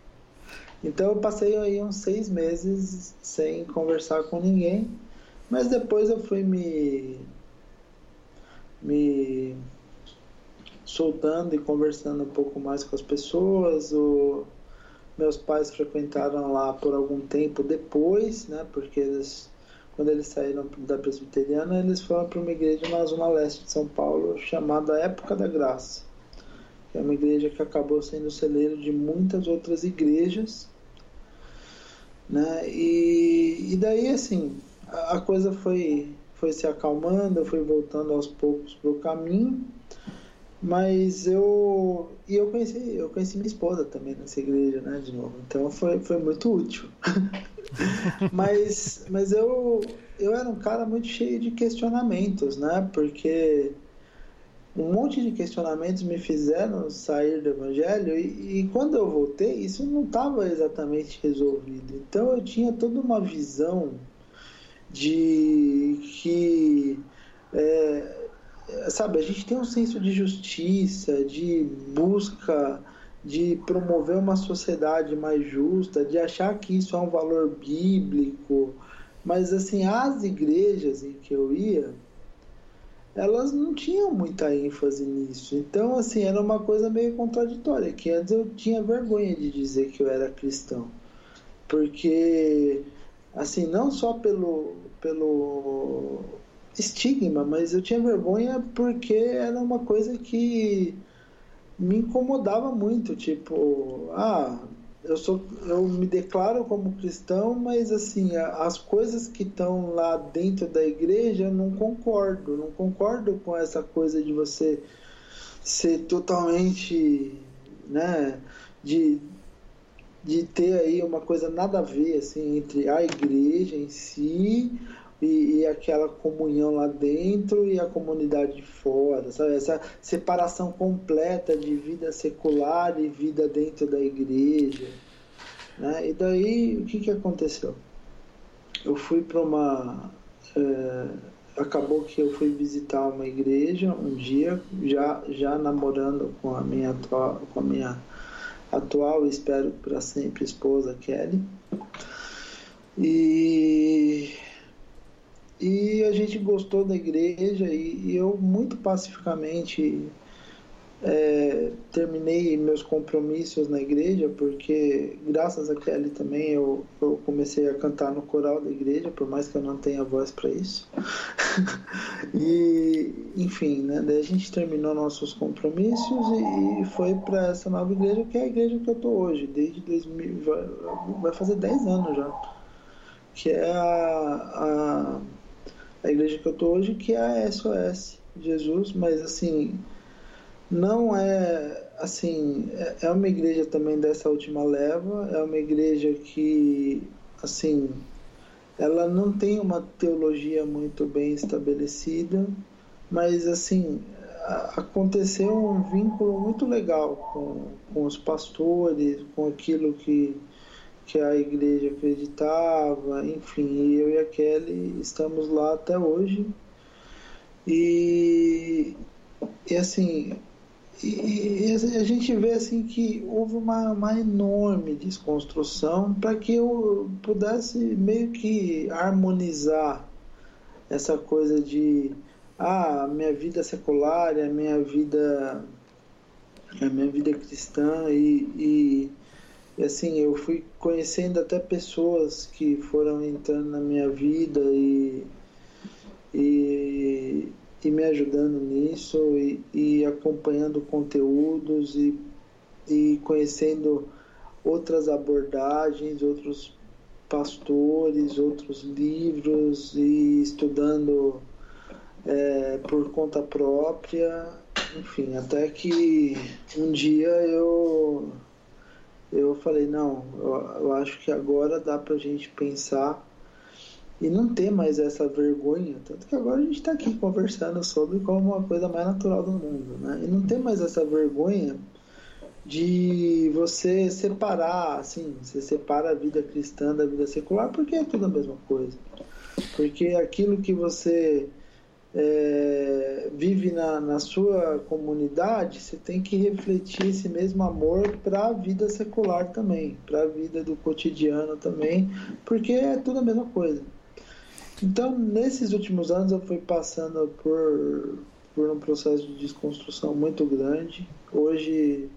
Então eu passei aí uns seis meses sem conversar com ninguém, mas depois eu fui me me soltando e conversando um pouco mais com as pessoas. O, meus pais frequentaram lá por algum tempo depois, né? Porque eles, quando eles saíram da presbiteriana, eles foram para uma igreja na zona leste de São Paulo chamada Época da Graça, é uma igreja que acabou sendo celeiro de muitas outras igrejas, né? E, e daí assim a, a coisa foi foi se acalmando, eu fui voltando aos poucos para o caminho mas eu. E eu conheci, eu conheci minha esposa também nessa igreja, né? De novo. Então foi, foi muito útil. *laughs* mas mas eu, eu era um cara muito cheio de questionamentos, né? Porque um monte de questionamentos me fizeram sair do evangelho e, e quando eu voltei isso não estava exatamente resolvido então eu tinha toda uma visão de que é, sabe, a gente tem um senso de justiça, de busca de promover uma sociedade mais justa, de achar que isso é um valor bíblico, mas assim, as igrejas em que eu ia, elas não tinham muita ênfase nisso. Então, assim, era uma coisa meio contraditória, que antes eu tinha vergonha de dizer que eu era cristão. Porque assim, não só pelo pelo estigma, mas eu tinha vergonha porque era uma coisa que me incomodava muito, tipo, ah, eu sou eu me declaro como cristão, mas assim, as coisas que estão lá dentro da igreja eu não concordo, não concordo com essa coisa de você ser totalmente, né, de de ter aí uma coisa nada a ver assim entre a igreja em si e, e, aquela comunhão lá dentro e a comunidade fora, sabe? Essa separação completa de vida secular e vida dentro da igreja. Né? E daí, o que, que aconteceu? Eu fui para uma. É, acabou que eu fui visitar uma igreja um dia, já, já namorando com a minha atual, com a minha atual espero para sempre esposa Kelly. E e a gente gostou da igreja e, e eu muito pacificamente é, terminei meus compromissos na igreja, porque graças a Kelly também eu, eu comecei a cantar no coral da igreja, por mais que eu não tenha voz para isso. *laughs* e, enfim, né, daí a gente terminou nossos compromissos e, e foi para essa nova igreja, que é a igreja que eu tô hoje, desde 2000, vai, vai fazer 10 anos já. Que é a, a a igreja que eu estou hoje, que é a SOS Jesus, mas assim, não é assim, é, é uma igreja também dessa última leva, é uma igreja que assim, ela não tem uma teologia muito bem estabelecida, mas assim, aconteceu um vínculo muito legal com, com os pastores, com aquilo que que a igreja acreditava, enfim, eu e a Kelly estamos lá até hoje. E, e assim, e, e, a gente vê assim que houve uma, uma enorme desconstrução para que eu pudesse meio que harmonizar essa coisa de ah, minha vida secular, a minha vida a minha vida cristã e, e, e, assim eu fui conhecendo até pessoas que foram entrando na minha vida e, e, e me ajudando nisso e, e acompanhando conteúdos e, e conhecendo outras abordagens, outros pastores, outros livros e estudando é, por conta própria, enfim, até que um dia eu eu falei não, eu, eu acho que agora dá para a gente pensar e não ter mais essa vergonha, tanto que agora a gente está aqui conversando sobre como uma coisa mais natural do mundo, né? E não ter mais essa vergonha de você separar, assim, você separa a vida cristã da vida secular, porque é tudo a mesma coisa. Porque aquilo que você é, vive na, na sua comunidade, você tem que refletir esse mesmo amor para a vida secular também, para a vida do cotidiano também, porque é tudo a mesma coisa. Então, nesses últimos anos, eu fui passando por, por um processo de desconstrução muito grande. Hoje,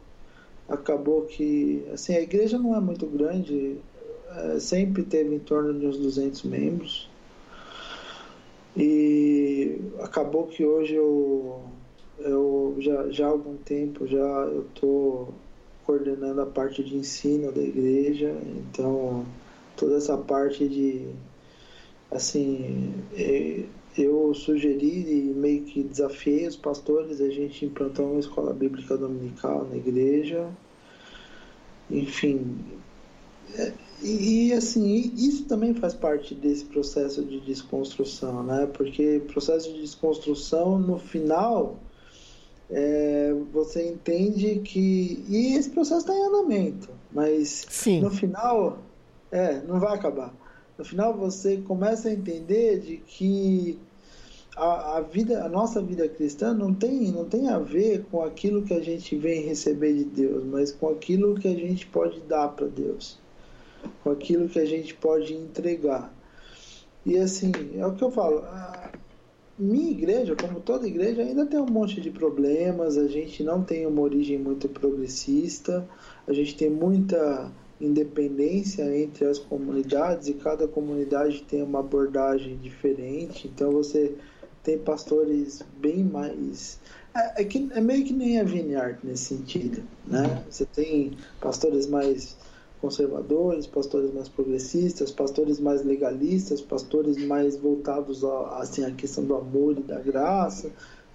acabou que assim a igreja não é muito grande é, sempre teve em torno de uns 200 membros e acabou que hoje eu, eu já, já há algum tempo já eu estou coordenando a parte de ensino da igreja então toda essa parte de assim é, eu sugeri e meio que desafiei os pastores a gente implantar uma escola bíblica dominical na igreja. Enfim. E, e, assim, isso também faz parte desse processo de desconstrução, né? Porque processo de desconstrução, no final, é, você entende que. E esse processo está em andamento, mas Sim. no final, é, não vai acabar. No final, você começa a entender de que a, a, vida, a nossa vida cristã não tem, não tem a ver com aquilo que a gente vem receber de Deus, mas com aquilo que a gente pode dar para Deus, com aquilo que a gente pode entregar. E assim, é o que eu falo. A minha igreja, como toda igreja, ainda tem um monte de problemas. A gente não tem uma origem muito progressista. A gente tem muita independência entre as comunidades e cada comunidade tem uma abordagem diferente. Então você tem pastores bem mais. É, é, que, é meio que nem a Vineyard nesse sentido. Né? Você tem pastores mais conservadores, pastores mais progressistas, pastores mais legalistas, pastores mais voltados a, assim, à questão do amor e da graça.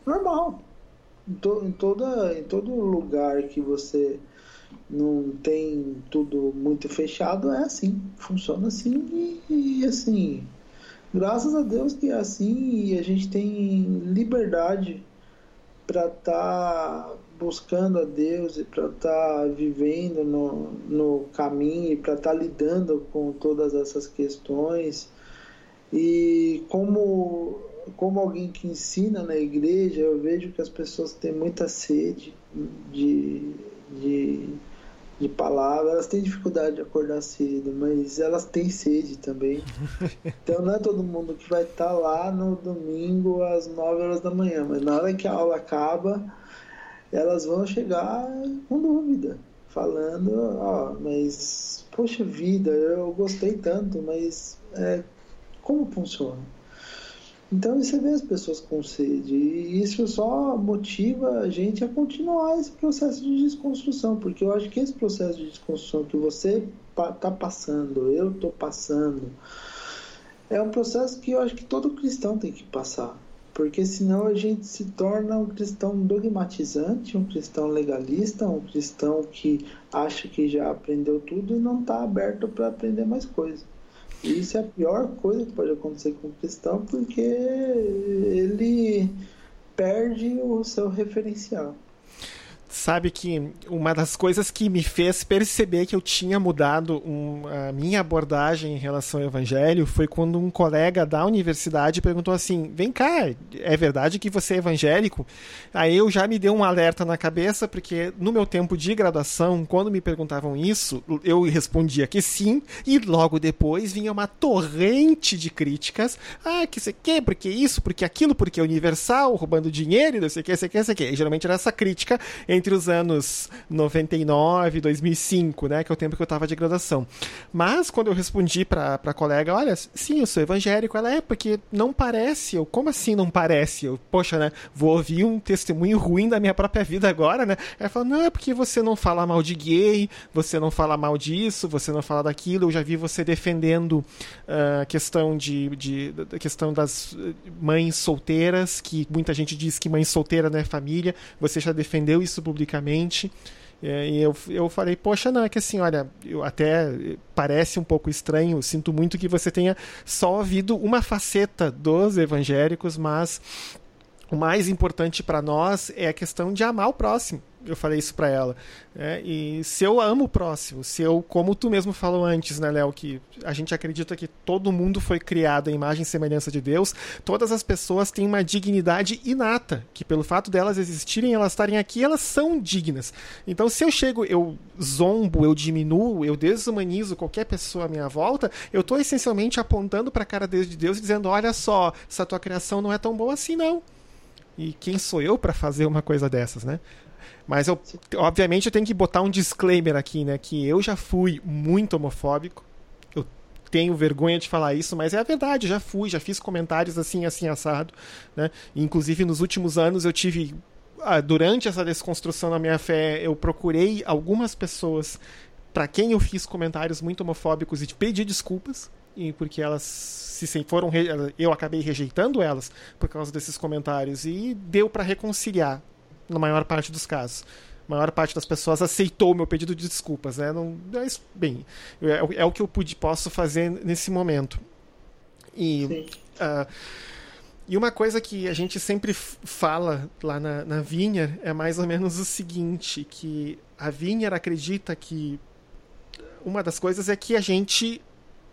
Normal. Em, to, em, toda, em todo lugar que você não tem tudo muito fechado, é assim. Funciona assim e, e assim graças a Deus que é assim e a gente tem liberdade para estar tá buscando a Deus e para estar tá vivendo no, no caminho e para estar tá lidando com todas essas questões. E como, como alguém que ensina na igreja, eu vejo que as pessoas têm muita sede de, de de palavra, elas têm dificuldade de acordar cedo, mas elas têm sede também. *laughs* Então não é todo mundo que vai estar tá lá no domingo às 9 horas da manhã, mas na hora que a aula acaba, elas vão chegar com dúvida, falando, ó, mas poxa vida, eu gostei tanto, mas é, como funciona? Então você vê as pessoas com sede e isso só motiva a gente a continuar esse processo de desconstrução, porque eu acho que esse processo de desconstrução que você está passando, eu estou passando, é um processo que eu acho que todo cristão tem que passar, porque senão a gente se torna um cristão dogmatizante, um cristão legalista, um cristão que acha que já aprendeu tudo e não está aberto para aprender mais coisas. E isso é a pior coisa que pode acontecer com o cristão, porque ele perde o seu referencial. Sabe que uma das coisas que me fez perceber que eu tinha mudado um, a minha abordagem em relação ao evangelho foi quando um colega da universidade perguntou assim: Vem cá, é verdade que você é evangélico? Aí eu já me deu um alerta na cabeça, porque no meu tempo de graduação, quando me perguntavam isso, eu respondia que sim, e logo depois vinha uma torrente de críticas: Ah, que você quer, porque isso, porque aquilo, porque é universal, roubando dinheiro, não sei o que, sei o que, sei o que. E geralmente era essa crítica entre os anos 99 e 2005, né, que é o tempo que eu estava de graduação. Mas quando eu respondi para a colega, olha, sim, eu sou evangélico, ela é porque não parece, eu, como assim não parece? Eu, poxa, né, vou ouvir um testemunho ruim da minha própria vida agora, né? Ela falou, não, é porque você não fala mal de gay, você não fala mal disso, você não fala daquilo, eu já vi você defendendo ah, a uh, questão de, de, a questão das mães solteiras, que muita gente diz que mãe solteira não é família, você já defendeu isso publicamente. É, e eu, eu falei, poxa, não, é que assim, olha, eu até parece um pouco estranho, sinto muito que você tenha só ouvido uma faceta dos evangélicos, mas o mais importante para nós é a questão de amar o próximo eu falei isso para ela. Né? E se eu amo o próximo, se eu, como tu mesmo falou antes, né, Léo, que a gente acredita que todo mundo foi criado à imagem e semelhança de Deus, todas as pessoas têm uma dignidade inata, que pelo fato delas existirem, elas estarem aqui, elas são dignas. Então, se eu chego, eu zombo, eu diminuo, eu desumanizo qualquer pessoa à minha volta, eu estou essencialmente apontando para a cara de Deus e dizendo: olha só, essa tua criação não é tão boa assim, não. E quem sou eu para fazer uma coisa dessas, né? Mas eu, obviamente, eu tenho que botar um disclaimer aqui, né? Que eu já fui muito homofóbico. Eu tenho vergonha de falar isso, mas é a verdade, já fui, já fiz comentários assim, assim, assado, né? Inclusive, nos últimos anos eu tive. Ah, durante essa desconstrução da minha fé, eu procurei algumas pessoas para quem eu fiz comentários muito homofóbicos e pedi desculpas, e porque elas se foram eu acabei rejeitando elas por causa desses comentários e deu para reconciliar na maior parte dos casos. A maior parte das pessoas aceitou o meu pedido de desculpas, né? Não, mas, bem, é, é o que eu pude, posso fazer nesse momento. E, uh, e uma coisa que a gente sempre fala lá na, na Vinha é mais ou menos o seguinte, que a Vinha acredita que uma das coisas é que a gente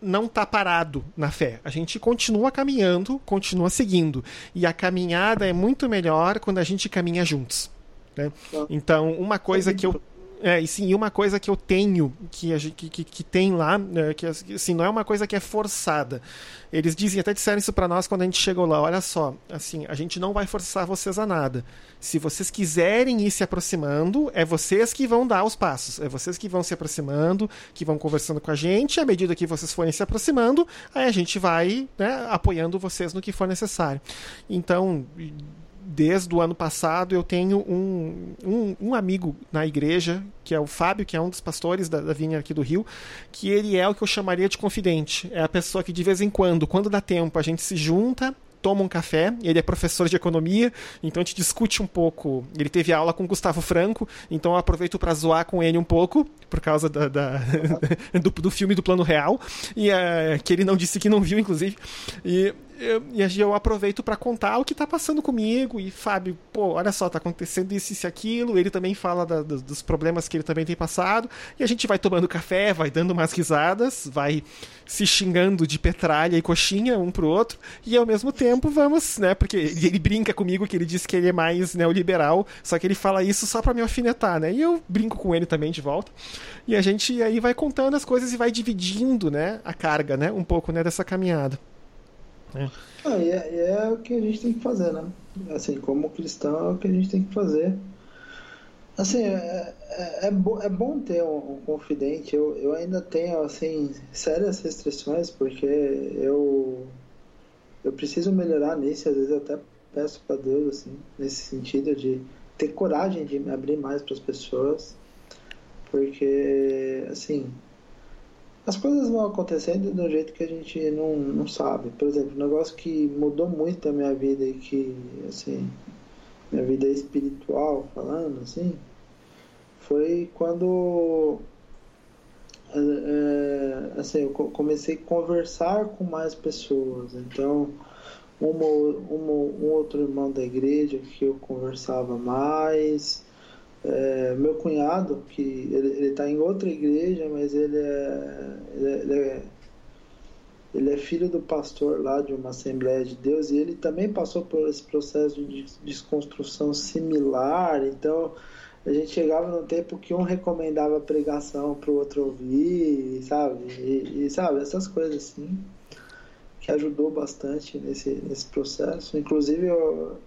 não está parado na fé. A gente continua caminhando, continua seguindo. E a caminhada é muito melhor quando a gente caminha juntos. Né? Então, uma coisa que eu é, e sim, uma coisa que eu tenho, que, que, que, que tem lá, né, que assim, não é uma coisa que é forçada. Eles dizem, até disseram isso para nós quando a gente chegou lá, olha só, assim, a gente não vai forçar vocês a nada. Se vocês quiserem ir se aproximando, é vocês que vão dar os passos, é vocês que vão se aproximando, que vão conversando com a gente, à medida que vocês forem se aproximando, aí a gente vai né, apoiando vocês no que for necessário. Então, desde o ano passado eu tenho um, um, um, amigo na igreja, que é o Fábio, que é um dos pastores da, da vinha aqui do Rio, que ele é o que eu chamaria de confidente. É a pessoa que de vez em quando, quando dá tempo, a gente se junta toma um café, ele é professor de economia, então a gente discute um pouco. Ele teve aula com Gustavo Franco, então eu aproveito para zoar com ele um pouco, por causa da, da *laughs* do, do, filme do Plano Real, e uh, que ele não disse que não viu, inclusive. E eu, e eu aproveito para contar o que tá passando comigo. E Fábio, pô, olha só, tá acontecendo isso e aquilo. Ele também fala da, dos problemas que ele também tem passado. E a gente vai tomando café, vai dando umas risadas, vai se xingando de petralha e coxinha um pro outro. E ao mesmo tempo vamos, né? Porque ele brinca comigo que ele diz que ele é mais neoliberal, só que ele fala isso só pra me alfinetar, né? E eu brinco com ele também de volta. E a gente aí vai contando as coisas e vai dividindo, né? A carga, né? Um pouco, né? Dessa caminhada. É. Ah, e é, é, o que a gente tem que fazer, né? Assim, como cristão é o que a gente tem que fazer. Assim, é, é, é, bo é bom ter um, um, confidente. Eu, eu ainda tenho, assim, sérias restrições, porque eu, eu preciso melhorar nisso. Às vezes eu até peço para Deus, assim, nesse sentido de ter coragem de me abrir mais para as pessoas. Porque, assim, as coisas vão acontecendo um jeito que a gente não, não sabe. Por exemplo, um negócio que mudou muito a minha vida e que, assim, minha vida espiritual falando, assim, foi quando é, assim, eu comecei a conversar com mais pessoas. Então, um outro irmão da igreja que eu conversava mais, é, meu cunhado, que ele está em outra igreja, mas ele é, ele é, ele é, ele é filho do pastor lá de uma Assembleia de Deus e ele também passou por esse processo de desconstrução similar. Então, a gente chegava no tempo que um recomendava pregação para o outro ouvir, sabe? E, e, sabe, essas coisas assim, que ajudou bastante nesse, nesse processo. Inclusive, eu,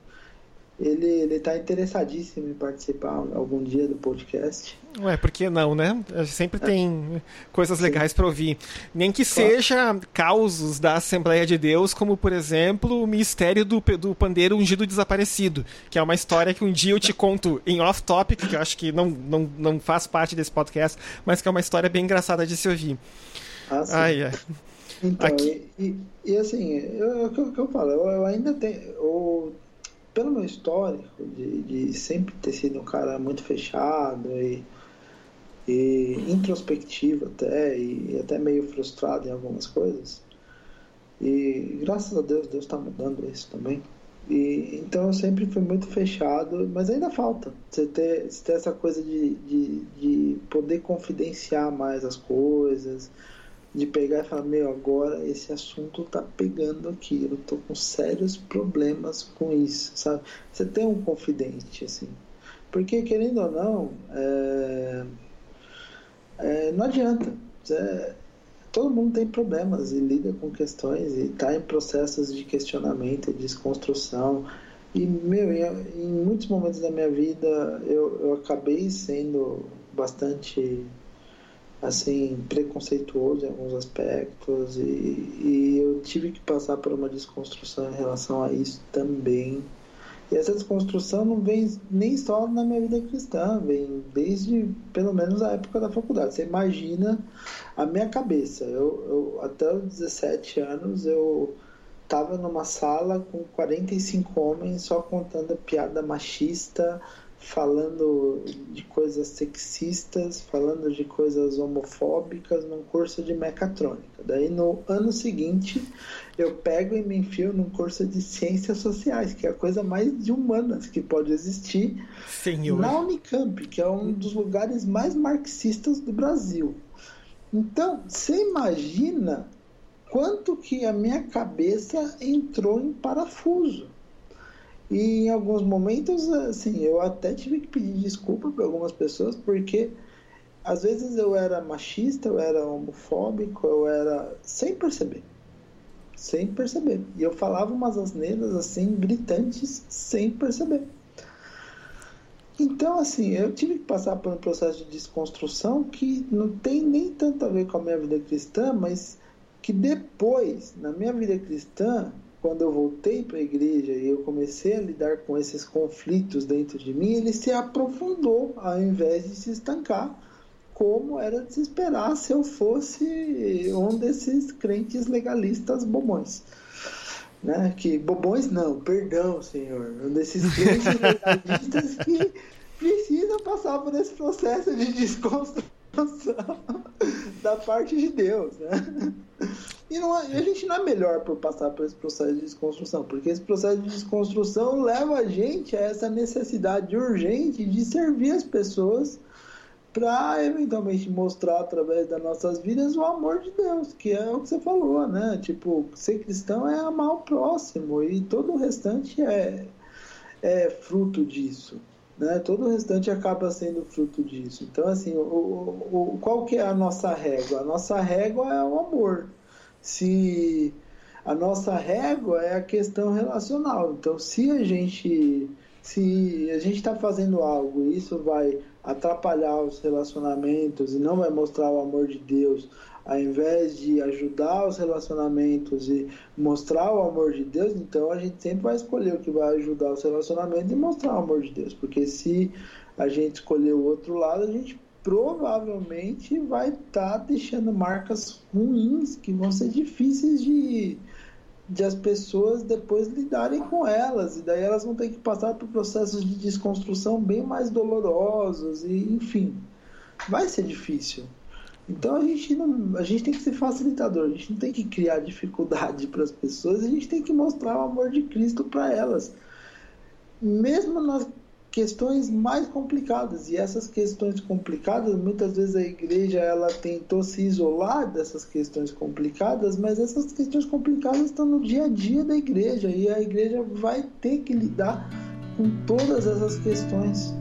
ele ele está interessadíssimo em participar algum dia do podcast. Ué, por que não, né? Sempre tem coisas legais para ouvir. Nem que seja causos da Assembleia de Deus, como, por exemplo, o mistério do, do pandeiro ungido desaparecido, que é uma história que um dia eu te *laughs* conto em off-topic, que eu acho que não, não, não faz parte desse podcast, mas que é uma história bem engraçada de se ouvir. Ah, sim. Ai, ai. Então, Aqui... e, e, e, assim, o que eu, eu, falo, eu, eu ainda tenho. Eu pelo meu histórico de, de sempre ter sido um cara muito fechado e, e introspectivo até, e até meio frustrado em algumas coisas. E graças a Deus, Deus está mudando isso também. E, então eu sempre fui muito fechado, mas ainda falta você ter, você ter essa coisa de, de, de poder confidenciar mais as coisas, de pegar e falar, meu, agora esse assunto tá pegando aqui, eu tô com sérios problemas com isso, sabe? Você tem um confidente, assim. Porque, querendo ou não, é... É, não adianta. É... Todo mundo tem problemas e lida com questões e está em processos de questionamento, de desconstrução. E, meu, em muitos momentos da minha vida eu, eu acabei sendo bastante assim preconceituoso em alguns aspectos e, e, eu tive que passar por uma desconstrução em relação a isso também. E essa desconstrução não vem nem só na minha vida cristã vem desde pelo menos a época da faculdade. Você imagina a minha cabeça. Eu, eu até os 17 anos eu estava numa sala com 45 homens só contando piada machista falando de coisas sexistas, falando de coisas homofóbicas num curso de mecatrônica. Daí no ano seguinte eu pego e me enfio num curso de ciências sociais, que é a coisa mais de humanas que pode existir Senhor. na Unicamp, que é um dos lugares mais marxistas do Brasil. Então, você imagina quanto que a minha cabeça entrou em parafuso. E em alguns momentos, assim, eu até tive que pedir desculpa para algumas pessoas, porque às vezes eu era machista, eu era homofóbico, eu era. sem perceber. Sem perceber. E eu falava umas asneiras assim, gritantes, sem perceber. Então, assim, eu tive que passar por um processo de desconstrução que não tem nem tanto a ver com a minha vida cristã, mas que depois, na minha vida cristã, quando eu voltei para a igreja e eu comecei a lidar com esses conflitos dentro de mim, ele se aprofundou ao invés de se estancar, como era de se esperar se eu fosse um desses crentes legalistas bobões. Né? Que bobões não, perdão, senhor, um desses crentes *laughs* legalistas que precisa passar por esse processo de desconstrução *laughs* da parte de Deus, né? E não, a gente não é melhor por passar por esse processo de desconstrução, porque esse processo de desconstrução leva a gente a essa necessidade urgente de servir as pessoas para eventualmente mostrar através das nossas vidas o amor de Deus, que é o que você falou, né? Tipo, ser cristão é amar o próximo e todo o restante é, é fruto disso. Né? Todo o restante acaba sendo fruto disso. Então, assim, o, o, qual que é a nossa régua? A nossa régua é o amor se a nossa régua é a questão relacional. Então, se a gente se a gente está fazendo algo e isso vai atrapalhar os relacionamentos e não vai mostrar o amor de Deus, ao invés de ajudar os relacionamentos e mostrar o amor de Deus, então a gente sempre vai escolher o que vai ajudar os relacionamentos e mostrar o amor de Deus, porque se a gente escolher o outro lado, a gente provavelmente vai estar tá deixando marcas ruins que vão ser difíceis de, de as pessoas depois lidarem com elas. E daí elas vão ter que passar por processos de desconstrução bem mais dolorosos e enfim, vai ser difícil. Então a gente não, a gente tem que ser facilitador, a gente não tem que criar dificuldade *laughs* para as pessoas, a gente tem que mostrar o amor de Cristo para elas. Mesmo nas questões mais complicadas. E essas questões complicadas muitas vezes a igreja ela tentou se isolar dessas questões complicadas mas essas questões complicadas estão no dia a dia da igreja. E a igreja vai ter que lidar com todas essas questões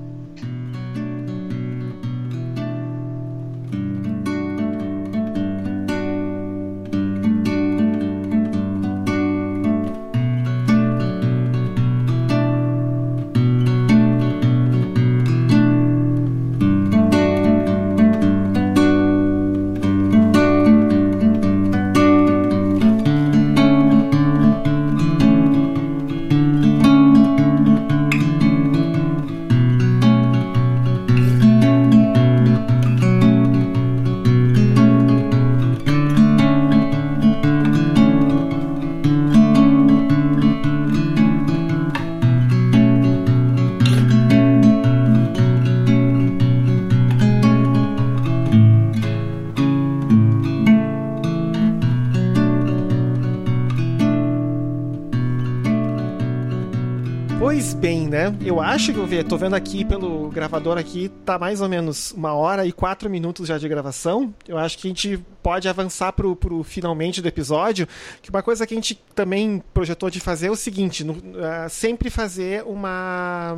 Eu acho que eu vi, tô vendo aqui pelo gravador aqui, tá mais ou menos uma hora e quatro minutos já de gravação. Eu acho que a gente pode avançar pro, pro finalmente do episódio. Que uma coisa que a gente também projetou de fazer é o seguinte: no, uh, sempre fazer uma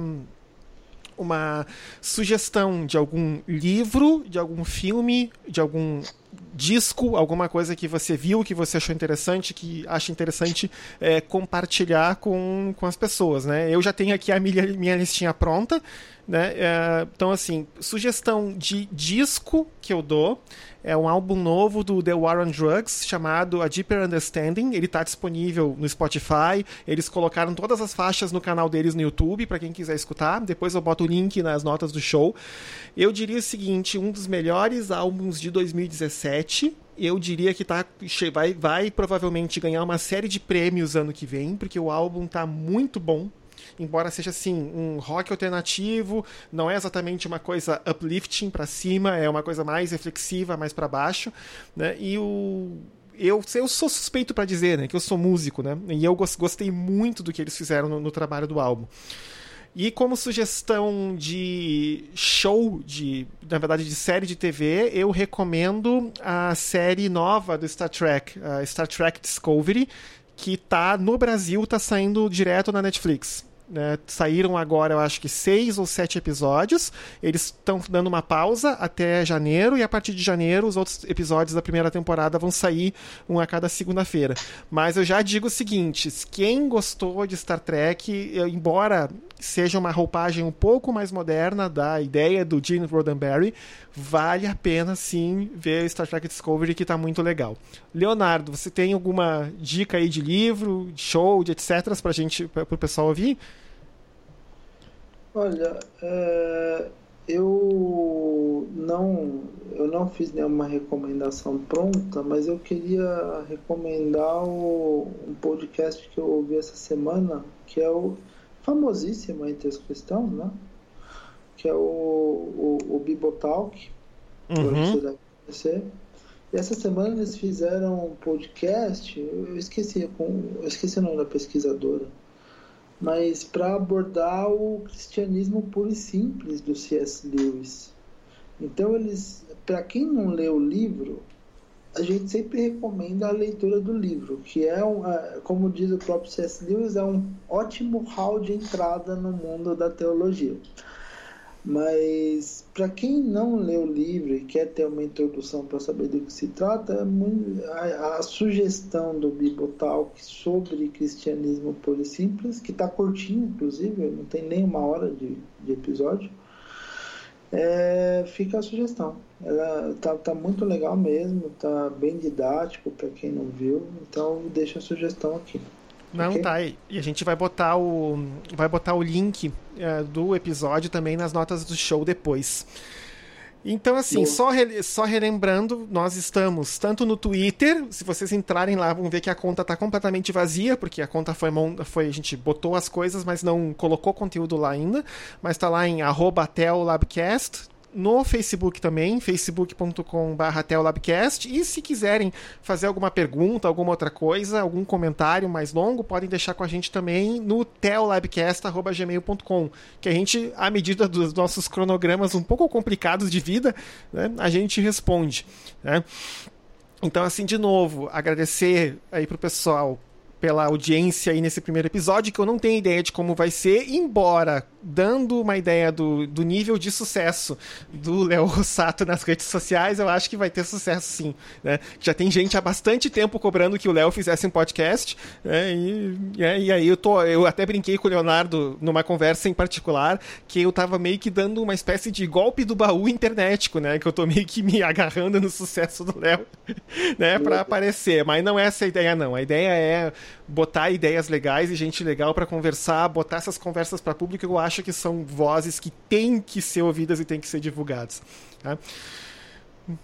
uma sugestão de algum livro, de algum filme, de algum disco, alguma coisa que você viu, que você achou interessante, que acha interessante é, compartilhar com, com as pessoas, né? Eu já tenho aqui a minha, minha listinha pronta, né? É, então, assim, sugestão de disco que eu dou é um álbum novo do The War on Drugs chamado A Deeper Understanding. Ele está disponível no Spotify. Eles colocaram todas as faixas no canal deles no YouTube para quem quiser escutar. Depois eu boto o link nas notas do show. Eu diria o seguinte: um dos melhores álbuns de 2017 eu diria que tá, vai, vai provavelmente ganhar uma série de prêmios ano que vem, porque o álbum tá muito bom embora seja assim um rock alternativo, não é exatamente uma coisa uplifting para cima, é uma coisa mais reflexiva, mais para baixo, né? E o eu, eu sou suspeito para dizer, né, que eu sou músico, né? E eu gostei muito do que eles fizeram no, no trabalho do álbum. E como sugestão de show, de, na verdade, de série de TV, eu recomendo a série nova do Star Trek, Star Trek Discovery, que tá no Brasil, tá saindo direto na Netflix. Né, saíram agora, eu acho que seis ou sete episódios. Eles estão dando uma pausa até janeiro, e a partir de janeiro, os outros episódios da primeira temporada vão sair um a cada segunda-feira. Mas eu já digo o seguinte: quem gostou de Star Trek, embora seja uma roupagem um pouco mais moderna da ideia do Gene Roddenberry, vale a pena sim ver Star Trek Discovery, que está muito legal. Leonardo, você tem alguma dica aí de livro, de show, de etc. gente, para o pessoal ouvir? Olha, é, eu não eu não fiz nenhuma recomendação pronta, mas eu queria recomendar o, um podcast que eu ouvi essa semana, que é o famosíssimo entre as cristãos, né? Que é o, o, o Bibotalk, uhum. você deve conhecer. E essa semana eles fizeram um podcast, eu esqueci, eu esqueci o nome da pesquisadora mas para abordar o cristianismo puro e simples do C.S. Lewis. Então eles, para quem não lê o livro, a gente sempre recomenda a leitura do livro, que é, um, como diz o próprio C.S. Lewis, é um ótimo hall de entrada no mundo da teologia. Mas para quem não lê o livro e quer ter uma introdução para saber do que se trata, é a, a, sugestão do Bibotalk sobre cristianismo puro e simples, que está curtinho, inclusive, não tem nem uma hora de, de episódio, é, fica a sugestão. Ela tá, tá muito legal mesmo, tá bem didático para quem não viu, então deixa a sugestão aqui. Não, okay. tá. E a gente vai botar o, vai botar o link uh, do episódio também nas notas do show depois. Então, assim, só, só relembrando, nós estamos tanto no Twitter, se vocês entrarem lá, vão ver que a conta está completamente vazia, porque a conta foi, foi. A gente botou as coisas, mas não colocou conteúdo lá ainda. Mas está lá em arroba no Facebook também, facebook.com.br. E se quiserem fazer alguma pergunta, alguma outra coisa, algum comentário mais longo, podem deixar com a gente também no telabcast.gmail.com, que a gente, à medida dos nossos cronogramas um pouco complicados de vida, né, a gente responde. Né? Então, assim, de novo, agradecer aí pro pessoal pela audiência aí nesse primeiro episódio, que eu não tenho ideia de como vai ser, embora dando uma ideia do, do nível de sucesso do Léo Rossato nas redes sociais, eu acho que vai ter sucesso sim. Né? Já tem gente há bastante tempo cobrando que o Léo fizesse um podcast, né? e, é, e, aí eu, tô, eu até brinquei com o Leonardo numa conversa em particular, que eu tava meio que dando uma espécie de golpe do baú internetico, né? Que eu tô meio que me agarrando no sucesso do Léo, *laughs* né? Pra aparecer. Mas não é essa a ideia, não. A ideia é botar ideias legais e gente legal para conversar, botar essas conversas para público, eu acho que são vozes que têm que ser ouvidas e têm que ser divulgadas. Tá?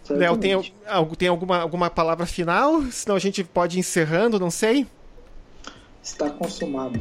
Léo, tem, tem alguma, alguma palavra final? Senão a gente pode ir encerrando, não sei. Está consumado.